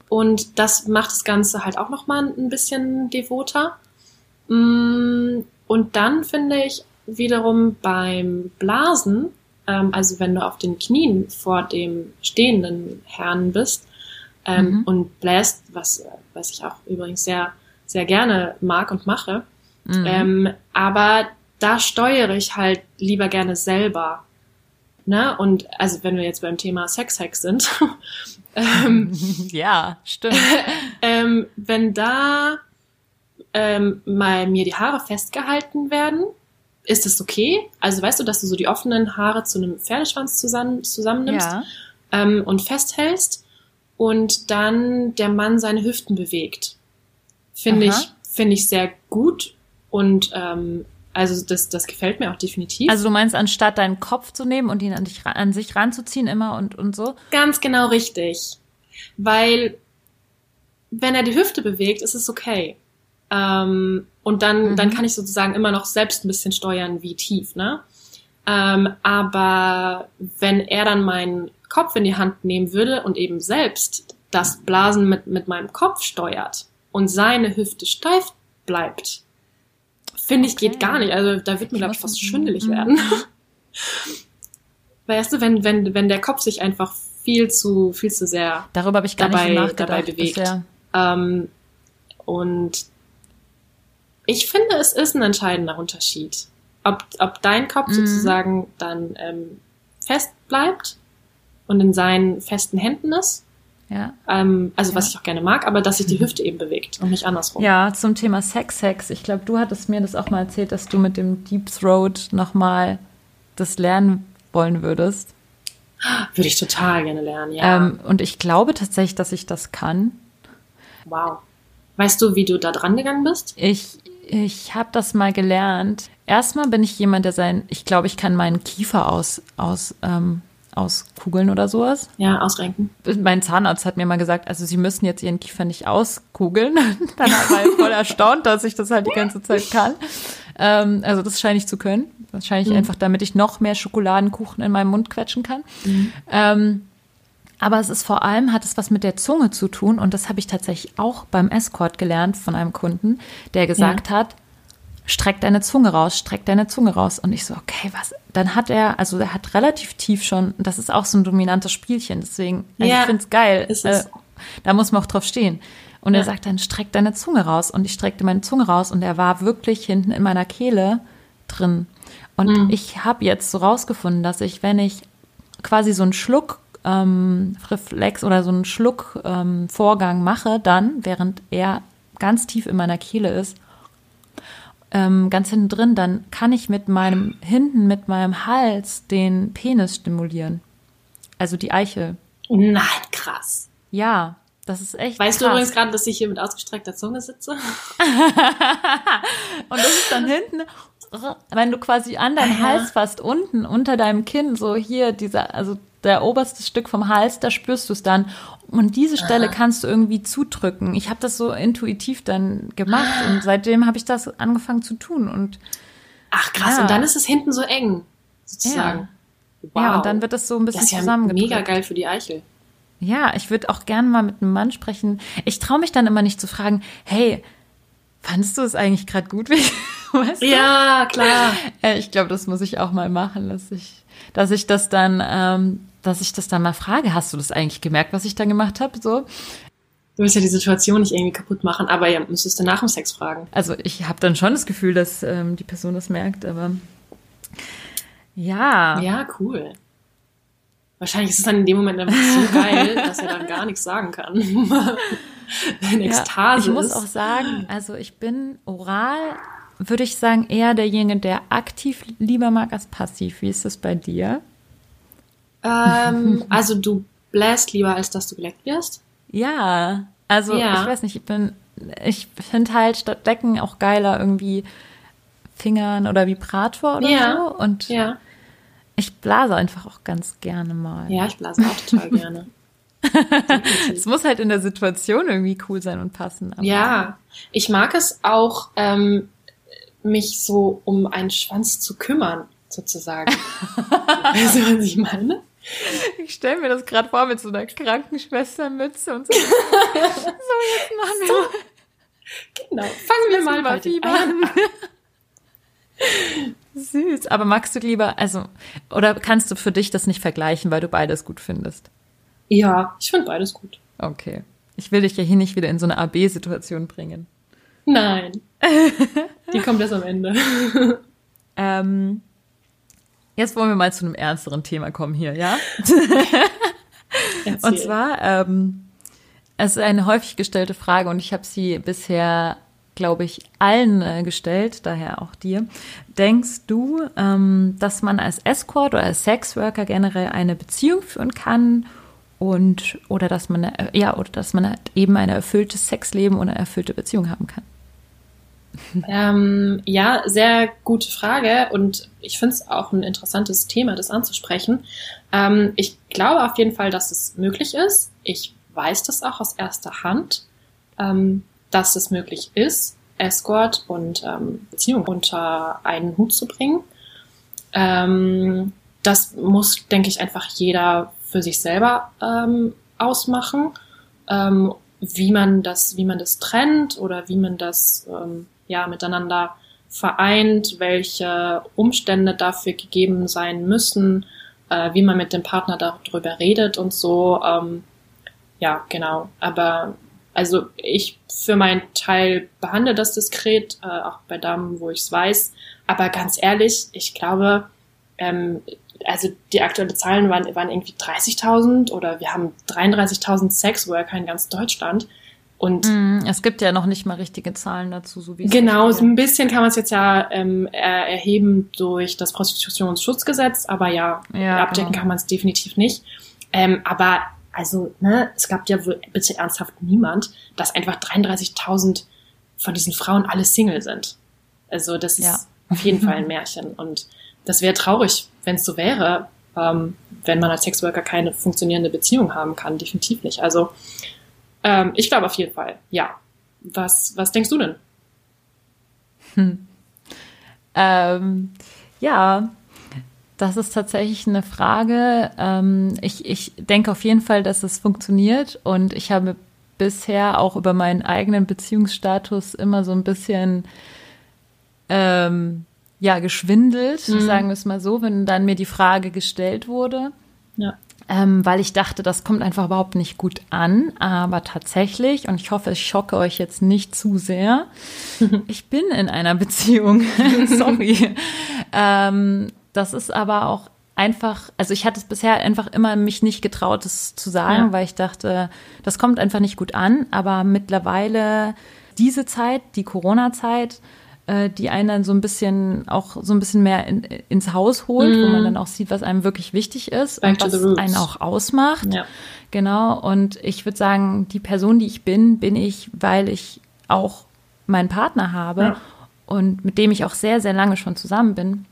Speaker 2: Und das macht das Ganze halt auch nochmal ein bisschen devoter. Mm, Und dann finde ich wiederum beim Blasen, ähm, also wenn du auf den Knien vor dem stehenden Herrn bist ähm,
Speaker 1: Mhm.
Speaker 2: und bläst, was, was ich auch übrigens sehr, sehr gerne mag und mache,
Speaker 1: Mhm.
Speaker 2: ähm, aber da steuere ich halt lieber gerne selber. Ne? Und also wenn wir jetzt beim Thema Sexhack sind, <laughs> ähm, <laughs>
Speaker 1: ja, stimmt. <laughs>
Speaker 2: ähm, wenn da ähm, mal mir die Haare festgehalten werden, ist das okay? Also weißt du, dass du so die offenen Haare zu einem Pferdeschwanz zusammen, zusammennimmst
Speaker 1: Ja.
Speaker 2: ähm, und festhältst und dann der Mann seine Hüften bewegt. Finde ich, finde ich sehr gut und ähm, also das, das gefällt mir auch definitiv.
Speaker 1: Also du meinst, anstatt deinen Kopf zu nehmen und ihn an, dich, an sich ranzuziehen immer und, und so?
Speaker 2: Ganz genau richtig. Weil, wenn er die Hüfte bewegt, ist es okay. Ähm, und dann,
Speaker 1: Mhm.
Speaker 2: dann kann ich sozusagen immer noch selbst ein bisschen steuern, wie tief, ne? Ähm, aber wenn er dann meinen Kopf in die Hand nehmen würde und eben selbst das Blasen mit, mit meinem Kopf steuert und seine Hüfte steif bleibt, finde ich, geht
Speaker 1: Okay.
Speaker 2: gar nicht. Also da wird mir, glaube ich, fast schwindelig
Speaker 1: Mhm.
Speaker 2: werden. <laughs> Weißt du, wenn, wenn, wenn der Kopf sich einfach viel zu, viel zu sehr
Speaker 1: Darüber habe ich gar
Speaker 2: Dabei-
Speaker 1: nicht nachgedacht
Speaker 2: dabei bewegt. ähm, und ich finde, es ist ein entscheidender Unterschied. Ob, ob dein Kopf
Speaker 1: Mhm.
Speaker 2: sozusagen dann ähm, fest bleibt und in seinen festen Händen ist,
Speaker 1: Ja.
Speaker 2: ähm, also was
Speaker 1: Ja.
Speaker 2: ich auch gerne mag, aber dass sich die Hüfte eben bewegt und nicht andersrum.
Speaker 1: Ja, zum Thema Sex-Sex. Ich glaube, du hattest mir das auch mal erzählt, dass du mit dem Deep Throat nochmal das lernen wollen würdest.
Speaker 2: Würde ich total gerne lernen, ja.
Speaker 1: Ähm, und ich glaube tatsächlich, dass ich das kann.
Speaker 2: wow. Weißt du, wie du da dran gegangen bist?
Speaker 1: Ich, ich habe das mal gelernt. Erstmal bin ich jemand, der sein, ich glaube, ich kann meinen Kiefer aus, aus, ähm, auskugeln oder sowas.
Speaker 2: Ja, ausrenken.
Speaker 1: Mein Zahnarzt hat mir mal gesagt, also Sie müssen jetzt Ihren Kiefer nicht auskugeln. <laughs> Dann war er voll erstaunt, dass ich das halt die ganze Zeit kann. Ähm, also das scheine ich zu können. Wahrscheinlich einfach, damit ich noch mehr Schokoladenkuchen in meinem Mund quetschen kann. Ähm, aber es ist vor allem, hat es was mit der Zunge zu tun und das habe ich tatsächlich auch beim Escort gelernt von einem Kunden, der gesagt hat, streck deine Zunge raus, streck deine Zunge raus. Und ich so, okay, was? Dann hat er, also er hat relativ tief schon, das ist auch so ein dominantes Spielchen, deswegen, also
Speaker 2: Ja,
Speaker 1: ich finde es geil. Äh, da muss man auch drauf stehen. Und
Speaker 2: Ja.
Speaker 1: er sagt dann, streck deine Zunge raus. Und ich streckte meine Zunge raus und er war wirklich hinten in meiner Kehle drin. Und
Speaker 2: Mhm.
Speaker 1: ich habe jetzt so rausgefunden, dass ich, wenn ich quasi so einen Schluck ähm, Reflex oder so einen Schluck ähm, Vorgang mache, dann, während er ganz tief in meiner Kehle ist, ähm, ganz hinten drin, dann kann ich mit meinem, hinten mit meinem Hals den Penis stimulieren. Also die Eichel.
Speaker 2: Nein, krass.
Speaker 1: Ja, das ist echt
Speaker 2: Weißt du
Speaker 1: krass.
Speaker 2: übrigens gerade, dass ich hier mit ausgestreckter Zunge sitze? <laughs>
Speaker 1: Und das ist dann hinten, wenn du quasi an deinen
Speaker 2: Ah.
Speaker 1: Hals fasst, unten unter deinem Kinn, so hier, dieser, also der oberste Stück vom Hals, da spürst du es dann. Und diese Stelle kannst du irgendwie zudrücken. Ich habe das so intuitiv dann gemacht
Speaker 2: Ah.
Speaker 1: und seitdem habe ich das angefangen zu tun. Und
Speaker 2: Ach krass,
Speaker 1: Ja.
Speaker 2: und dann ist es hinten so eng, sozusagen. Wow.
Speaker 1: ja, und dann wird das so ein bisschen
Speaker 2: das ist ja mega geil für die Eichel.
Speaker 1: Ja, ich würde auch gerne mal mit einem Mann sprechen. Ich traue mich dann immer nicht zu fragen, hey, fandest du es eigentlich gerade gut? wie- <laughs> Weißt du?
Speaker 2: Ja, klar.
Speaker 1: Äh, Ich glaube, das muss ich auch mal machen, dass ich, dass ich das dann, ähm, dass ich das dann mal frage. Hast du das eigentlich gemerkt, was ich da gemacht habe? So,
Speaker 2: Du willst ja die Situation nicht irgendwie kaputt machen, aber ja, müsstest du nach dem Sex fragen.
Speaker 1: also ich habe dann schon das Gefühl, dass ähm, die Person das merkt, aber ja,
Speaker 2: Ja, cool. Wahrscheinlich ist es dann in dem Moment einfach so <laughs> geil, dass er dann gar nichts sagen kann. <laughs> Wenn
Speaker 1: Ja,
Speaker 2: Ekstase
Speaker 1: ich muss
Speaker 2: ist.
Speaker 1: auch sagen, also ich bin oral, würde ich sagen, eher derjenige, der aktiv lieber mag als passiv. Wie ist das bei dir?
Speaker 2: Ähm, <laughs> also du bläst lieber, als dass du geleckt wirst?
Speaker 1: Ja, also
Speaker 2: Ja.
Speaker 1: ich weiß nicht, ich bin, ich finde halt statt Decken auch geiler irgendwie Fingern oder Vibrator oder
Speaker 2: Ja.
Speaker 1: so. Und
Speaker 2: Ja.
Speaker 1: ich blase einfach auch ganz gerne mal.
Speaker 2: Ja, ich blase auch total <laughs> gerne.
Speaker 1: Es muss halt in der Situation irgendwie cool sein und passen.
Speaker 2: Ja, ich mag es auch, ähm, mich so um einen Schwanz zu kümmern, sozusagen. <laughs> weißt du, was ich meine?
Speaker 1: Ich stelle mir das gerade vor mit so einer Krankenschwestermütze und so. <laughs> so, jetzt machen wir. So.
Speaker 2: Genau, fangen wir mal bei Fieber an. <laughs>
Speaker 1: Süß. Aber magst du lieber, also, oder kannst du für dich das nicht vergleichen, weil du beides gut findest?
Speaker 2: Ja, ich finde beides gut.
Speaker 1: Okay. Ich will dich ja hier nicht wieder in so eine AB-Situation bringen.
Speaker 2: Nein. <laughs> Die kommt erst am Ende.
Speaker 1: ähm, jetzt wollen wir mal zu einem ernsteren Thema kommen hier, ja? und zwar, ähm, es ist eine häufig gestellte Frage und ich habe sie bisher glaube ich, allen äh, gestellt, daher auch dir. Denkst du, ähm, dass man als Escort oder als Sexworker generell eine Beziehung führen kann und oder dass man äh, ja oder dass man halt eben ein erfülltes Sexleben oder eine erfüllte Beziehung haben kann?
Speaker 2: Ähm, ja, sehr gute Frage und ich finde es auch ein interessantes Thema, das anzusprechen. Ähm, ich glaube auf jeden Fall, dass es möglich ist. Ich weiß das auch aus erster Hand. Ähm, dass es möglich ist, Escort und ähm, Beziehung unter einen Hut zu bringen. Ähm, das muss, denke ich, einfach jeder für sich selber ähm, ausmachen, ähm, wie man das, wie man das trennt oder wie man das ähm, ja miteinander vereint, welche Umstände dafür gegeben sein müssen, äh, wie man mit dem Partner darüber redet und so. Ähm, ja, genau. Aber also ich für meinen Teil behandle das diskret, äh, auch bei Damen, wo ich es weiß. Aber ganz ehrlich, ich glaube, ähm, also die aktuellen Zahlen waren, waren irgendwie 30.000 oder wir haben 33.000 Sexworker in ganz Deutschland. Und
Speaker 1: mm, es gibt ja noch nicht mal richtige Zahlen dazu, so wie es
Speaker 2: Genau, so ein bisschen kann man es jetzt ja ähm, erheben durch das Prostitutionsschutzgesetz, aber ja, ja abdecken genau. kann man es definitiv nicht. Ähm, aber also, ne, es gab ja wohl bitte ernsthaft niemand, dass einfach 33.000 von diesen Frauen alle Single sind. Also, das ja. ist auf jeden Fall ein <laughs> Märchen. Und das wäre traurig, wenn es so wäre, ähm, wenn man als Sexworker keine funktionierende Beziehung haben kann. Definitiv nicht. Also, ähm, ich glaube auf jeden Fall, ja. Was, was denkst du denn?
Speaker 1: Hm. Ähm, ja, das ist tatsächlich eine Frage. Ähm, ich, ich denke auf jeden Fall, dass es funktioniert und ich habe bisher auch über meinen eigenen Beziehungsstatus immer so ein bisschen ähm, ja geschwindelt, mhm. sagen wir es mal so, wenn dann mir die Frage gestellt wurde. Ja. Ähm, weil ich dachte, das kommt einfach überhaupt nicht gut an. Aber tatsächlich, und ich hoffe, ich schocke euch jetzt nicht zu sehr, <laughs> ich bin in einer Beziehung. <laughs> Sorry. ähm, das ist aber auch einfach, also ich hatte es bisher einfach immer mich nicht getraut, das zu sagen, ja. weil ich dachte, das kommt einfach nicht gut an. Aber mittlerweile diese Zeit, die Corona-Zeit, äh, die einen dann so ein bisschen auch so ein bisschen mehr in, ins Haus holt, mm. wo man mhm. dann auch sieht, was einem wirklich wichtig ist Back und was einen auch ausmacht. Ja. Genau. Und ich würde sagen, die Person, die ich bin, bin ich, weil ich auch meinen Partner habe ja. und mit dem ich auch sehr, sehr lange schon zusammen bin.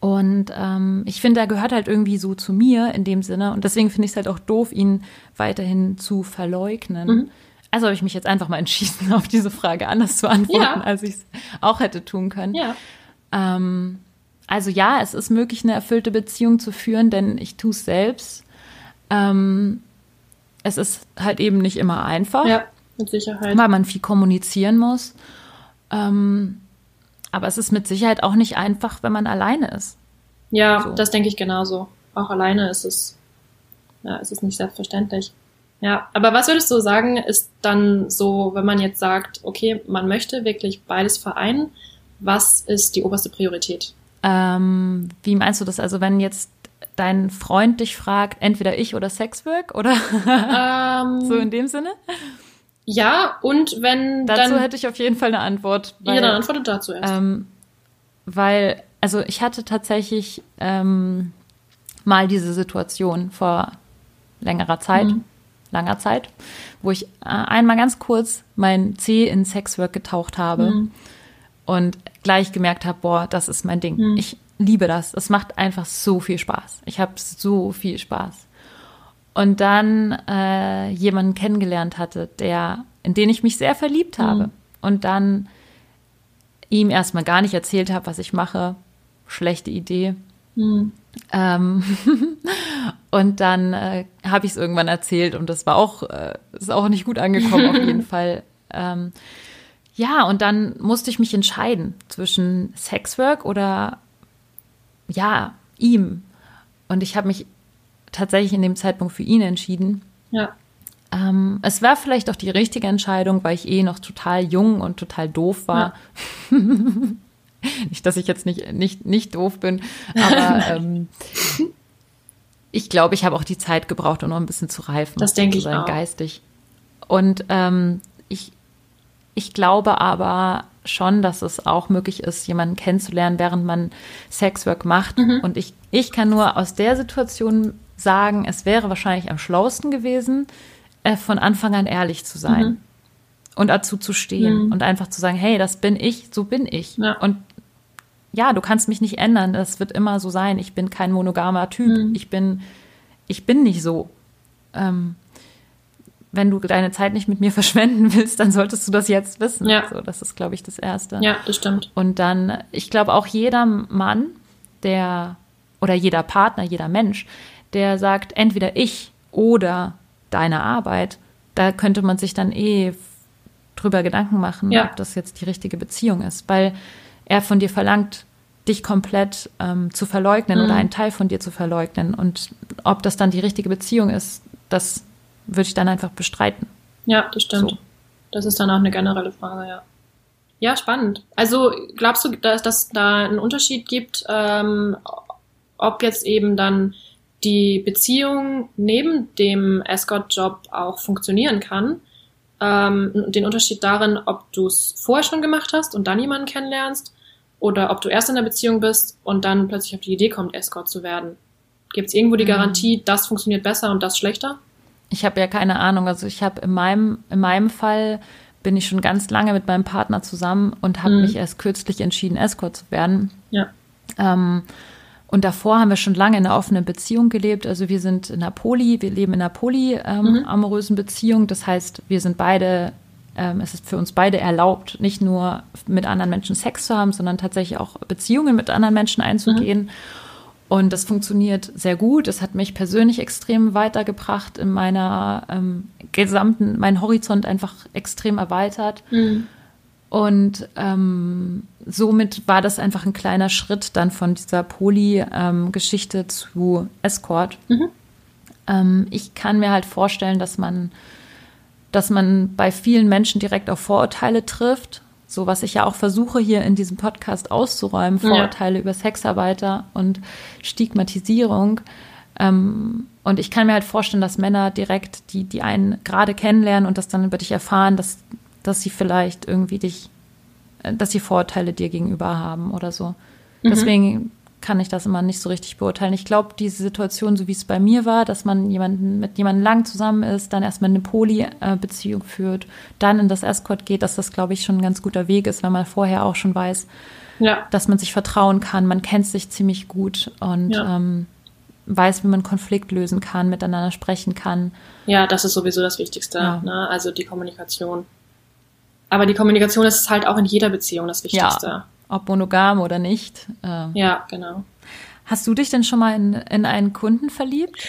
Speaker 1: Und ähm, ich finde, er gehört halt irgendwie so zu mir in dem Sinne. Und deswegen finde ich es halt auch doof, ihn weiterhin zu verleugnen. Mhm. Also habe ich mich jetzt einfach mal entschieden, <laughs> auf diese Frage anders zu antworten, ja. als ich es auch hätte tun können. Ja. Ähm, also ja, es ist möglich, eine erfüllte Beziehung zu führen, denn ich tue es selbst. Ähm, es ist halt eben nicht immer einfach.
Speaker 2: Ja, mit Sicherheit.
Speaker 1: Weil man viel kommunizieren muss. Ähm, aber es ist mit Sicherheit auch nicht einfach, wenn man alleine ist.
Speaker 2: Ja, so. das denke ich genauso. Auch alleine ist es, ja, ist es nicht selbstverständlich. Ja, aber was würdest du sagen, ist dann so, wenn man jetzt sagt, okay, man möchte wirklich beides vereinen, was ist die oberste Priorität?
Speaker 1: Ähm, wie meinst du das? Also wenn jetzt dein Freund dich fragt, entweder ich oder Sexwork oder ähm, <laughs> so in dem Sinne?
Speaker 2: Ja, und wenn
Speaker 1: Dazu dann, hätte ich auf jeden Fall eine Antwort.
Speaker 2: Weil, ja, dann antwortet dazu erst.
Speaker 1: Ähm, weil, also ich hatte tatsächlich ähm, mal diese Situation vor längerer Zeit, mhm. Langer Zeit, wo ich äh, einmal ganz kurz mein C in Sexwork getaucht habe mhm. und gleich gemerkt habe, boah, das ist mein Ding. Mhm. Ich liebe das. Es macht einfach so viel Spaß. Ich habe so viel Spaß und dann äh, jemanden kennengelernt hatte, der, in den ich mich sehr verliebt habe. Mhm. Und dann ihm erstmal gar nicht erzählt habe, was ich mache. Schlechte Idee. Mhm. Ähm, <laughs> und dann äh, habe ich es irgendwann erzählt und das war auch, äh, ist auch nicht gut angekommen auf jeden <laughs> Fall. Ähm, ja, und dann musste ich mich entscheiden zwischen Sexwork oder ja, ihm. Und ich habe mich tatsächlich in dem Zeitpunkt für ihn entschieden.
Speaker 2: Ja.
Speaker 1: Ähm, es war vielleicht auch die richtige Entscheidung, weil ich eh noch total jung und total doof war. Ja. <laughs> <laughs> nicht, dass ich jetzt nicht, nicht, nicht doof bin, aber <laughs> ähm, ich glaube, ich habe auch die Zeit gebraucht, um noch ein bisschen zu reifen.
Speaker 2: Das denke ich auch.
Speaker 1: Geistig. Und ähm, ich ich glaube aber schon, dass es auch möglich ist, jemanden kennenzulernen, während man Sexwork macht. Mhm. Und ich, ich kann nur aus der Situation sagen, es wäre wahrscheinlich am schlausten gewesen, äh, von Anfang an ehrlich zu sein mhm. und dazu zu stehen mhm. und einfach zu sagen, hey, das bin ich, so bin ich. Ja. Und ja, du kannst mich nicht ändern, das wird immer so sein. Ich bin kein monogamer Typ. Mhm. Ich bin, ich bin nicht so. Ähm, wenn du deine Zeit nicht mit mir <laughs> verschwenden willst, dann solltest du das jetzt wissen. Ja. So, das ist, glaube ich, das Erste.
Speaker 2: Ja, das stimmt.
Speaker 1: Und dann, ich glaube auch jeder Mann, der oder jeder Partner, jeder Mensch, der sagt, entweder ich oder deine Arbeit, da könnte man sich dann eh drüber Gedanken machen, ja. ob das jetzt die richtige Beziehung ist, weil er von dir verlangt, dich komplett ähm, zu verleugnen mhm. oder einen Teil von dir zu verleugnen. Und ob das dann die richtige Beziehung ist, das würde ich dann einfach bestreiten.
Speaker 2: Ja, das stimmt. So. Das ist dann auch eine generelle Frage, ja. Ja, spannend. Also glaubst du, dass, dass da einen Unterschied gibt, ähm, ob jetzt eben dann die Beziehung neben dem Escort-Job auch funktionieren kann? Ähm, den Unterschied darin, ob du es vorher schon gemacht hast und dann jemanden kennenlernst oder ob du erst in der Beziehung bist und dann plötzlich auf die Idee kommt, Escort zu werden. Gibt es irgendwo die mhm. Garantie, das funktioniert besser und das schlechter?
Speaker 1: ich habe ja keine Ahnung. Also ich habe in meinem, in meinem Fall bin ich schon ganz lange mit meinem Partner zusammen und habe mhm. mich erst kürzlich entschieden, Escort zu werden.
Speaker 2: Ja.
Speaker 1: Ähm, und davor haben wir schon lange in einer offenen Beziehung gelebt. Also wir sind in einer Poli, wir leben in einer polyamorösen ähm, mhm. Beziehung. Das heißt, wir sind beide, ähm, es ist für uns beide erlaubt, nicht nur mit anderen Menschen Sex zu haben, sondern tatsächlich auch Beziehungen mit anderen Menschen einzugehen. Mhm. Und das funktioniert sehr gut. Es hat mich persönlich extrem weitergebracht in meiner ähm, gesamten, mein Horizont einfach extrem erweitert. Mhm. Und ähm, somit war das einfach ein kleiner Schritt dann von dieser Poly-Geschichte ähm, zu Escort. Mhm. Ähm, ich kann mir halt vorstellen, dass man, dass man bei vielen Menschen direkt auf Vorurteile trifft so was ich ja auch versuche hier in diesem Podcast auszuräumen, Vorurteile ja. über Sexarbeiter und Stigmatisierung. Ähm, und ich kann mir halt vorstellen, dass Männer direkt, die, die einen gerade kennenlernen und das dann über dich erfahren, dass, dass sie vielleicht irgendwie dich, äh, dass sie Vorurteile dir gegenüber haben oder so. Mhm. Deswegen kann ich das immer nicht so richtig beurteilen. Ich glaube, diese Situation, so wie es bei mir war, dass man jemanden mit jemandem lang zusammen ist, dann erstmal eine Poly-Beziehung führt, dann in das Escort geht, dass das, glaube ich, schon ein ganz guter Weg ist, wenn man vorher auch schon weiß, ja. dass man sich vertrauen kann, man kennt sich ziemlich gut und ja. ähm, weiß, wie man Konflikt lösen kann, miteinander sprechen kann.
Speaker 2: Ja, das ist sowieso das Wichtigste, ja. ne? also die Kommunikation. Aber die Kommunikation ist halt auch in jeder Beziehung das Wichtigste.
Speaker 1: Ja ob monogam oder nicht.
Speaker 2: Ähm, ja, genau.
Speaker 1: Hast du dich denn schon mal in, in einen Kunden verliebt?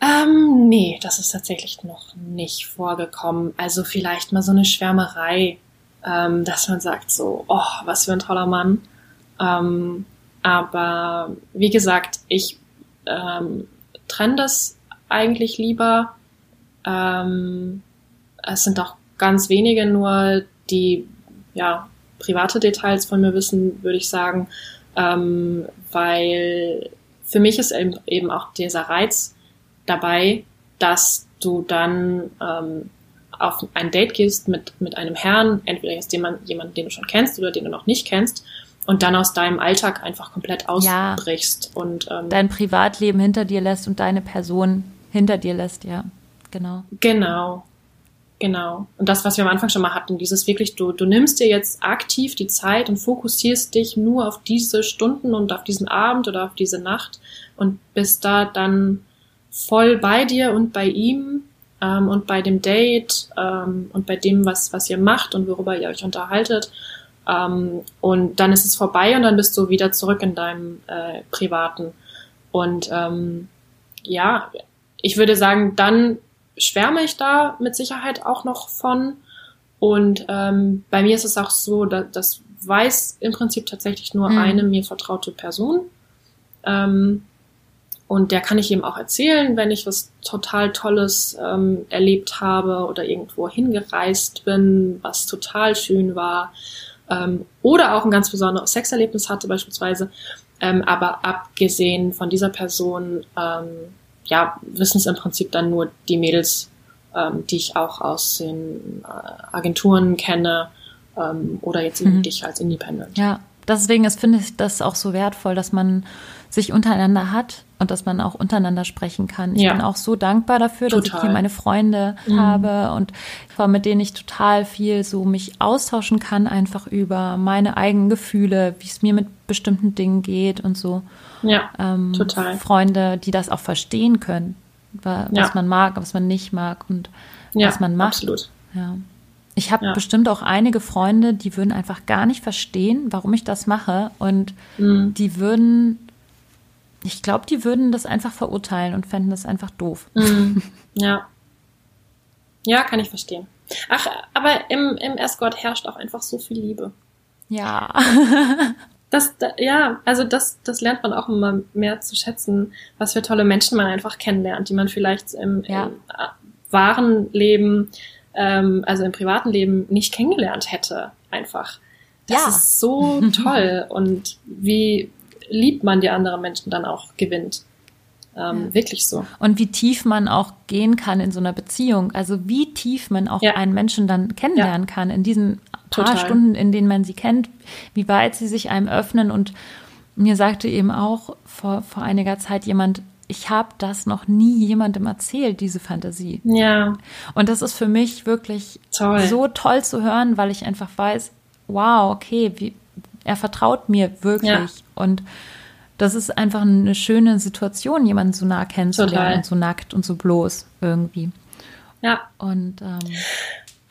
Speaker 2: Ähm, nee, das ist tatsächlich noch nicht vorgekommen. Also vielleicht mal so eine Schwärmerei, ähm, dass man sagt so, oh, was für ein toller Mann. Ähm, aber wie gesagt, ich ähm, trenne das eigentlich lieber. Ähm, es sind auch ganz wenige nur, die ja private Details von mir wissen, würde ich sagen, ähm, weil für mich ist eben auch dieser Reiz dabei, dass du dann ähm, auf ein Date gehst mit, mit einem Herrn, entweder jetzt jemand, jemand, den du schon kennst oder den du noch nicht kennst, und dann aus deinem Alltag einfach komplett ausbrichst ja, und
Speaker 1: ähm, dein Privatleben hinter dir lässt und deine Person hinter dir lässt, ja, genau.
Speaker 2: Genau, Genau. Und das, was wir am Anfang schon mal hatten, dieses wirklich, du, du nimmst dir jetzt aktiv die Zeit und fokussierst dich nur auf diese Stunden und auf diesen Abend oder auf diese Nacht und bist da dann voll bei dir und bei ihm ähm, und bei dem Date ähm, und bei dem, was, was ihr macht und worüber ihr euch unterhaltet. Ähm, und dann ist es vorbei und dann bist du wieder zurück in deinem äh, privaten. Und ähm, ja, ich würde sagen, dann schwärme ich da mit Sicherheit auch noch von. Und ähm, bei mir ist es auch so, dass das weiß im Prinzip tatsächlich nur
Speaker 1: Mhm.
Speaker 2: eine mir vertraute Person. Ähm, und der kann ich ihm auch erzählen, wenn ich was total Tolles ähm, erlebt habe oder irgendwo hingereist bin, was total schön war. Ähm, oder auch ein ganz besonderes Sexerlebnis hatte beispielsweise. Ähm, aber abgesehen von dieser Person, ähm, ja, wissen es im Prinzip dann nur die Mädels, ähm, die ich auch aus den äh, Agenturen kenne ähm, oder jetzt eben
Speaker 1: Mhm.
Speaker 2: dich als Independent.
Speaker 1: Ja, deswegen ist, finde ich das auch so wertvoll, dass man sich untereinander hat und dass man auch untereinander sprechen kann. Ich
Speaker 2: Ja.
Speaker 1: bin auch so dankbar dafür, dass ich
Speaker 2: Total.
Speaker 1: hier meine Freunde
Speaker 2: Mhm.
Speaker 1: habe und mit denen ich total viel so mich austauschen kann, einfach über meine eigenen Gefühle, wie es mir mit bestimmten Dingen geht und so.
Speaker 2: Ja,
Speaker 1: Ähm,
Speaker 2: Total.
Speaker 1: Freunde, die das auch verstehen können, wa- was
Speaker 2: Ja.
Speaker 1: man mag, was man nicht mag und
Speaker 2: ja
Speaker 1: was man macht.
Speaker 2: absolut.
Speaker 1: Ja. Ich habe
Speaker 2: Ja.
Speaker 1: bestimmt auch einige Freunde, die würden einfach gar nicht verstehen, warum ich das mache. Und
Speaker 2: Mhm.
Speaker 1: die würden, ich glaube, die würden das einfach verurteilen und fänden das einfach doof.
Speaker 2: Mhm. <laughs> Ja. Ja, kann ich verstehen. Ach, aber im, im Escort herrscht auch einfach so viel Liebe.
Speaker 1: Ja. <laughs>
Speaker 2: Das, da, ja, also das, das lernt man auch immer mehr zu schätzen, was für tolle Menschen man einfach kennenlernt, die man vielleicht im,
Speaker 1: Ja.
Speaker 2: im wahren Leben, ähm, also im privaten Leben nicht kennengelernt hätte, einfach. Das
Speaker 1: Ja.
Speaker 2: ist so <laughs> toll und wie lieb man die anderen Menschen dann auch gewinnt. Ähm,
Speaker 1: Ja.
Speaker 2: Wirklich so.
Speaker 1: Und wie tief man auch gehen kann in so einer Beziehung. Also wie tief man auch
Speaker 2: Ja.
Speaker 1: einen Menschen dann kennenlernen kann in diesen paar
Speaker 2: Total.
Speaker 1: Stunden, in denen man sie kennt, wie weit sie sich einem öffnen. Und mir sagte eben auch vor, vor einiger Zeit jemand, ich habe das noch nie jemandem erzählt, diese Fantasie.
Speaker 2: Ja,
Speaker 1: Und das ist für mich wirklich
Speaker 2: Toll.
Speaker 1: so toll zu hören, weil ich einfach weiß, wow, okay, wie, er vertraut mir wirklich.
Speaker 2: Ja.
Speaker 1: Und das ist einfach eine schöne Situation, jemanden so nah kennenzulernen und so nackt und so bloß irgendwie.
Speaker 2: ja.
Speaker 1: Und ähm,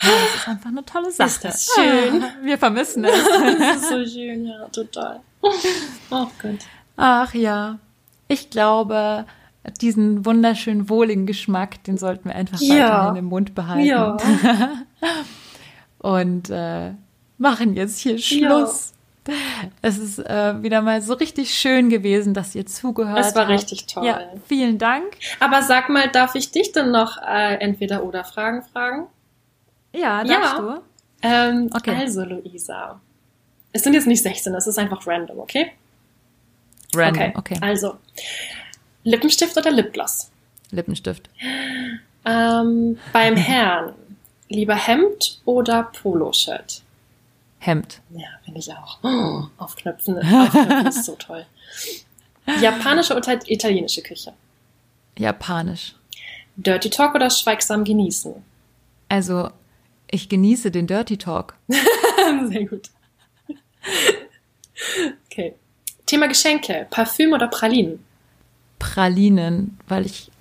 Speaker 1: ja, das ist einfach eine tolle Sache.
Speaker 2: Ist das schön. <laughs>
Speaker 1: Wir vermissen es. <laughs>
Speaker 2: Das ist so schön, ja, total. Oh Gott.
Speaker 1: Ach ja, ich glaube, diesen wunderschönen, wohligen Geschmack, den sollten wir einfach
Speaker 2: Ja.
Speaker 1: weiterhin im Mund behalten.
Speaker 2: Ja. <laughs>
Speaker 1: Und äh, machen jetzt hier Schluss. <laughs> Es ist äh, wieder mal so richtig schön gewesen, dass ihr zugehört habt.
Speaker 2: Es war richtig toll.
Speaker 1: Ja, vielen Dank.
Speaker 2: Aber sag mal, darf ich dich denn noch äh, entweder oder Fragen fragen?
Speaker 1: Ja,
Speaker 2: Ja.
Speaker 1: darfst du?
Speaker 2: Ähm,
Speaker 1: Okay.
Speaker 2: Also, Luisa. Es sind jetzt nicht 16, es ist einfach random, okay?
Speaker 1: Random, okay.
Speaker 2: Also, Lippenstift oder Lipgloss?
Speaker 1: Lippenstift.
Speaker 2: Ähm, beim Herrn, lieber Hemd oder Poloshirt?
Speaker 1: Hemd.
Speaker 2: Ja, finde ich auch. <gasps> Oh, aufknöpfen, aufknöpfen ist so toll. Japanische oder italienische Küche?
Speaker 1: Japanisch.
Speaker 2: Dirty Talk oder schweigsam genießen?
Speaker 1: Also, ich genieße den Dirty Talk. <laughs>
Speaker 2: Sehr gut. Okay. Thema Geschenke. Parfüm oder Pralinen?
Speaker 1: Pralinen, weil ich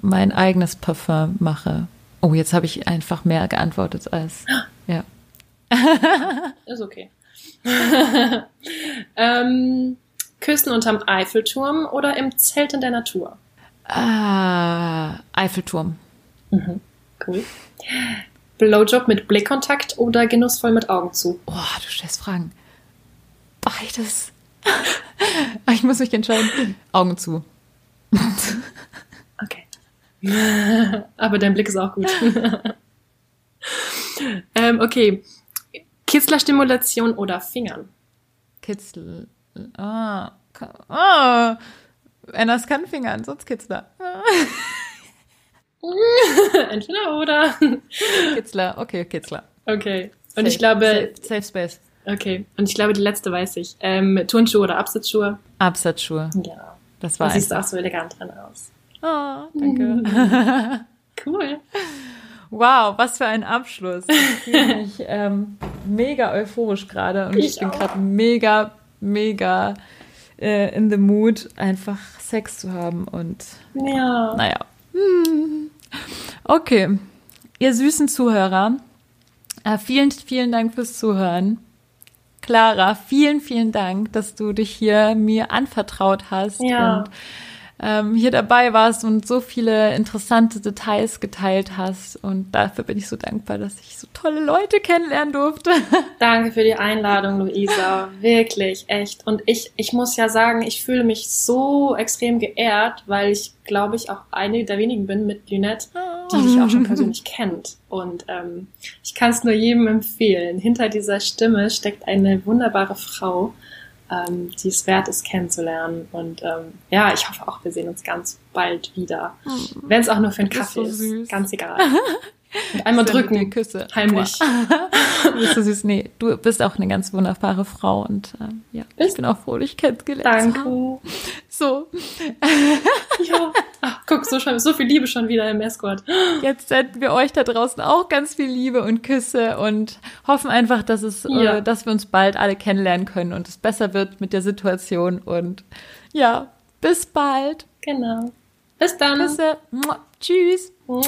Speaker 1: mein eigenes Parfum mache. Oh, jetzt habe ich einfach mehr geantwortet als. Ja.
Speaker 2: Ist okay. <laughs> ähm, Küssen unterm Eiffelturm oder im Zelt in der Natur?
Speaker 1: Ah, Eiffelturm.
Speaker 2: Cool. Blowjob mit Blickkontakt oder genussvoll mit Augen zu?
Speaker 1: Oh, du stellst Fragen. Beides. <laughs> Ich muss mich entscheiden. Augen zu. <laughs>
Speaker 2: Okay. Aber dein Blick ist auch gut. ähm, okay. Kitzlerstimulation oder Fingern?
Speaker 1: Kitzel. Ah. Ah. Annas kann Fingern, sonst Kitzler. Ah. <laughs>
Speaker 2: Entweder oder.
Speaker 1: Kitzler, okay, Kitzler.
Speaker 2: Okay. Und ich
Speaker 1: Safe,
Speaker 2: glaube,
Speaker 1: Safe, safe Space.
Speaker 2: okay. Und ich glaube, die letzte weiß ich. Ähm, Turnschuhe oder Absatzschuhe?
Speaker 1: Absatzschuhe.
Speaker 2: Ja.
Speaker 1: Das
Speaker 2: Da
Speaker 1: war
Speaker 2: siehst du
Speaker 1: einfach.
Speaker 2: auch so elegant dran aus.
Speaker 1: Oh, danke. <laughs>
Speaker 2: Cool.
Speaker 1: Wow, was für ein Abschluss. Ich fühle mich ähm, mega euphorisch gerade und ich,
Speaker 2: Ich
Speaker 1: bin gerade mega, mega äh, in the mood, einfach Sex zu haben und
Speaker 2: Ja.
Speaker 1: naja. Hm. Okay, ihr süßen Zuhörer, äh, vielen, vielen Dank fürs Zuhören. Clara, vielen, vielen Dank, dass du dich hier mir anvertraut hast
Speaker 2: Ja.
Speaker 1: und ähm, hier dabei warst und so viele interessante Details geteilt hast. Und dafür bin ich so dankbar, dass ich so tolle Leute kennenlernen durfte. <laughs>
Speaker 2: Danke für die Einladung, Luisa. Wirklich, echt. Und ich, ich muss ja sagen, ich fühle mich so extrem geehrt, weil ich, glaube ich, auch eine der wenigen bin mit Lynette, die dich auch schon persönlich <laughs> kennt. Und ähm, ich kann es nur jedem empfehlen. Hinter dieser Stimme steckt eine wunderbare Frau, ähm, die es wert ist, kennenzulernen. Und ähm, ja, ich hoffe auch, wir sehen uns ganz bald wieder. Wenn es auch nur für einen Kaffee ist.
Speaker 1: süß.
Speaker 2: Ganz egal. <laughs> Und <laughs> einmal
Speaker 1: mit
Speaker 2: drücken.
Speaker 1: Küsse.
Speaker 2: Heimlich. <laughs>
Speaker 1: Du bist so süß. Nee, du bist auch eine ganz wunderbare Frau und ähm, ja, ich
Speaker 2: Bist-
Speaker 1: bin auch froh, dich kennengelernt haben.
Speaker 2: Danke.
Speaker 1: So, <laughs>
Speaker 2: Ja. Ach, guck, so, schon, so viel Liebe schon wieder im Escort. <gasps>
Speaker 1: jetzt senden wir euch da draußen auch ganz viel Liebe und Küsse und hoffen einfach, dass es,
Speaker 2: Ja.
Speaker 1: äh, dass wir uns bald alle kennenlernen können und es besser wird mit der Situation und ja, bis bald.
Speaker 2: Genau. Bis dann.
Speaker 1: Küsse. Mua. Tschüss.
Speaker 2: Mua.